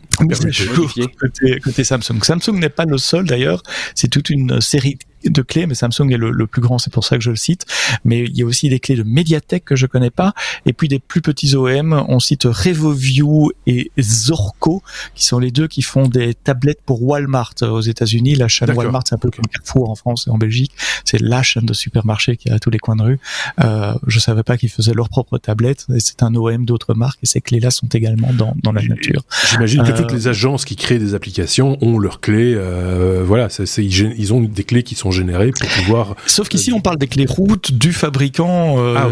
Côté, côté Samsung. Samsung n'est pas le seul d'ailleurs, c'est toute une série de clés, mais Samsung est le, plus grand, c'est pour ça que je le cite. Mais il y a aussi des clés de Mediatek que je connais pas, et puis des plus petits OEM. On cite RevoView et Zorco, qui sont les deux qui font des tablettes pour Walmart aux États-Unis. La chaîne Walmart, c'est un peu comme Carrefour en France et en Belgique. C'est la chaîne de supermarché qui est à tous les coins de rue. Euh, je savais pas qu'ils faisaient leurs propres tablettes. Et c'est un OEM d'autres marques, et ces clés-là sont également dans, dans la nature. J'imagine que toutes euh, les agences qui créent des applications ont leurs clés. Euh, voilà, c'est, ils ont des clés qui sont générées pour pouvoir. Sauf qu'ici, on parle des clés routes du fabricant euh, ah,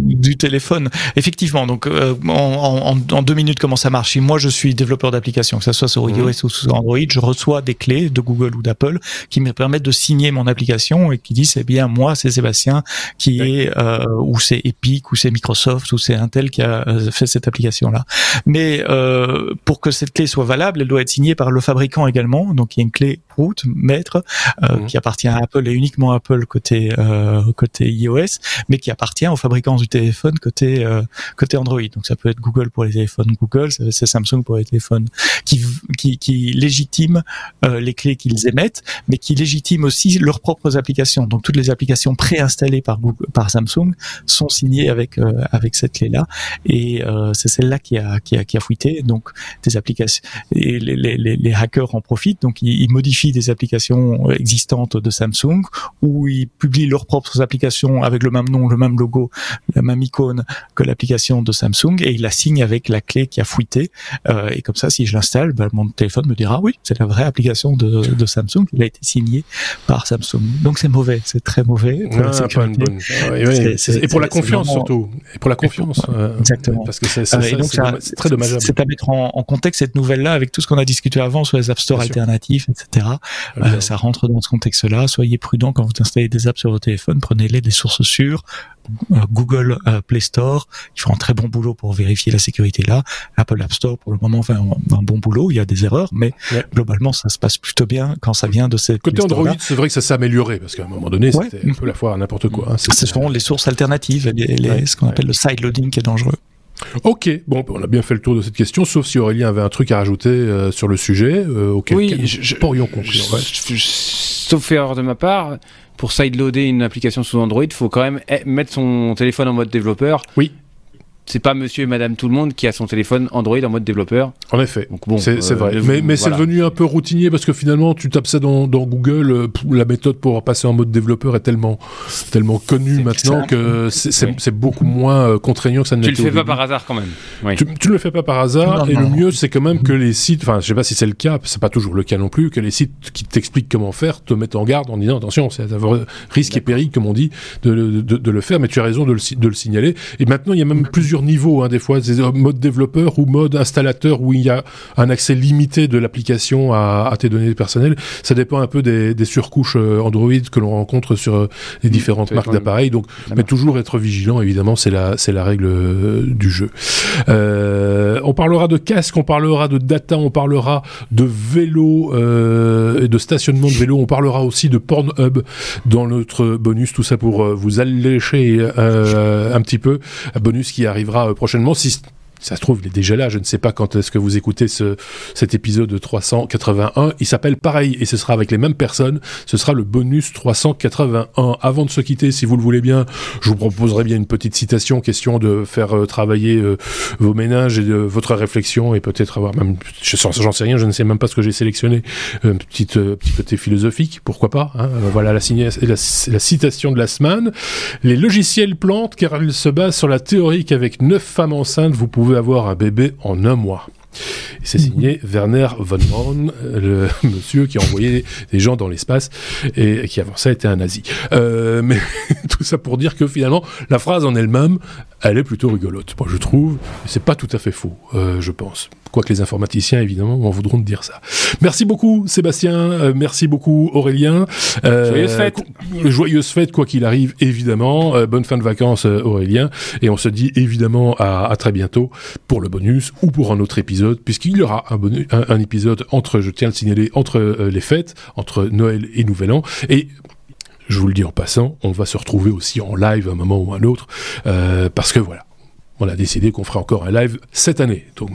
du téléphone. Effectivement, donc euh, en, en, deux minutes, comment ça marche? Si moi, je suis développeur d'application, que ce soit sur mhm. iOS ou sur Android, je reçois des clés de Google ou d'Apple qui me permettent de signer mon application et qui disent, c'est bien moi, c'est Sébastien qui est, euh, ou c'est Epic, ou c'est Microsoft, ou c'est Intel qui a euh, fait cette application-là. Mais euh, pour que cette clé soit valable, elle doit être signée par le fabricant également. Donc il y a une clé route maître euh, mhm. qui appartient à Apple et uniquement Apple côté euh, côté iOS, mais qui appartient aux fabricants du téléphone côté euh, côté Android. Donc ça peut être Google pour les téléphones Google, c'est Samsung pour les téléphones qui qui, qui légitime les clés qu'ils émettent, mais qui légitime aussi leurs propres applications. Donc toutes les applications préinstallées par Google, par Samsung sont signées avec avec cette clé là, et c'est celle-là qui a qui a qui a fuité. Donc des applications et les, les, les hackers en profitent. Donc ils, ils modifient des applications existantes de Samsung ou ils publient leurs propres applications avec le même nom, le même logo, la même icône que l'application de Samsung et ils la signent avec la clé qui a fuité. Euh, et comme ça, si je l'installe, ben, mon téléphone me dira oui, c'est la vraie application de, de Samsung. Il a été signé par Samsung. Donc c'est mauvais, c'est très mauvais. Pour ah, pas une bonne... et pour la confiance surtout. Et pour la confiance. Euh, Exactement. Parce que c'est très dommageable. C'est à mettre en, en contexte cette nouvelle-là avec tout ce qu'on a discuté avant sur les App Store alternatifs, etc. Euh, ça rentre dans ce contexte-là. Soyez prudent quand vous installez des apps sur votre téléphone. Prenez-les des sources sûres. Euh, Google euh, Play Store, ils font un très bon boulot pour vérifier la sécurité là. Apple App Store, pour le moment, fait un, bon boulot. Il y a des erreurs, mais globalement, ça se passe plutôt bien quand ça vient de ces côté Android. C'est vrai que ça s'est amélioré parce qu'à un moment donné, c'était un peu la fois à n'importe quoi. Hein. Ce sont les sources alternatives, les, ce qu'on appelle le side loading qui est dangereux. Ok, bon, on a bien fait le tour de cette question, sauf si Aurélien avait un truc à rajouter euh, sur le sujet, euh, auquel oui, je, pourrions conclure. sauf erreur de ma part, pour sideloader une application sous Android, il faut quand même eh, mettre son téléphone en mode développeur. Oui c'est pas monsieur et madame tout le monde qui a son téléphone Android en mode développeur. En effet. bon, c'est euh, vrai. mais, mais c'est devenu un peu routinier parce que finalement, tu tapes ça dans, dans Google, euh, la méthode pour passer en mode développeur est tellement, tellement connue maintenant que c'est beaucoup moins euh, contraignant que ça ne l'était. Tu le fais pas par hasard quand même. Tu, tu, ne le fais pas par hasard et le mieux, c'est quand même que les sites, enfin, je sais pas si c'est le cas, c'est pas toujours le cas non plus, que les sites qui t'expliquent comment faire te mettent en garde en disant attention, c'est risque et péril, comme on dit, de, de, de, le faire, mais tu as raison de le, de le signaler. Et maintenant, il y a même plusieurs niveaux, hein, des fois, mode développeur ou mode installateur où il y a un accès limité de l'application à, tes données personnelles. Ça dépend un peu des, surcouches euh, Android que l'on rencontre sur euh, les différentes marques d'appareils. Donc, mais toujours être vigilant, évidemment, c'est la, c'est la règle euh, du jeu. on parlera de casque, on parlera de data, on parlera de vélo et de stationnement de vélo. On parlera aussi de Pornhub dans notre bonus. Tout ça pour vous allécher un petit peu. Un bonus qui arrivera prochainement. Si ça se trouve, il est déjà là. Je ne sais pas quand est-ce que vous écoutez ce, cet épisode 381. Il s'appelle pareil et ce sera avec les mêmes personnes. Ce sera le bonus 381. Avant de se quitter, si vous le voulez bien, je vous proposerai bien une petite citation, question de faire euh, travailler euh, vos ménages et de votre réflexion et peut-être avoir même, j'en sais rien, je ne sais même pas ce que j'ai sélectionné, petite, euh, petit côté philosophique, pourquoi pas. Hein. voilà la, citation de la semaine. Les logiciels plantent car ils se basent sur la théorie qu'avec neuf femmes enceintes, vous pouvez avoir un bébé en un mois. C'est signé Werner von Braun, le monsieur qui a envoyé des gens dans l'espace et qui avant ça était un nazi. Euh, mais tout ça pour dire que finalement, la phrase en elle-même, elle est plutôt rigolote. Moi, je trouve, c'est pas tout à fait faux, euh, je pense. Quoique les informaticiens, évidemment, m'en voudront de dire ça. Merci beaucoup, Sébastien. Euh, merci beaucoup, Aurélien. Joyeuse fête. Joyeuse fête, quoi qu'il arrive, évidemment. Bonne fin de vacances, Aurélien. Et on se dit évidemment à, à, très bientôt pour le bonus ou pour un autre épisode, puisqu'il y aura un, épisode entre, je tiens à le signaler, entre les fêtes, entre Noël et Nouvel An. Et je vous le dis en passant, on va se retrouver aussi en live à un moment ou un autre, euh, parce que voilà, on a décidé qu'on ferait encore un live cette année. Donc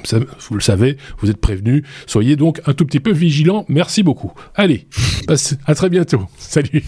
vous le savez, vous êtes prévenus. Soyez donc un tout petit peu vigilants. Merci beaucoup. Allez, à très bientôt. Salut.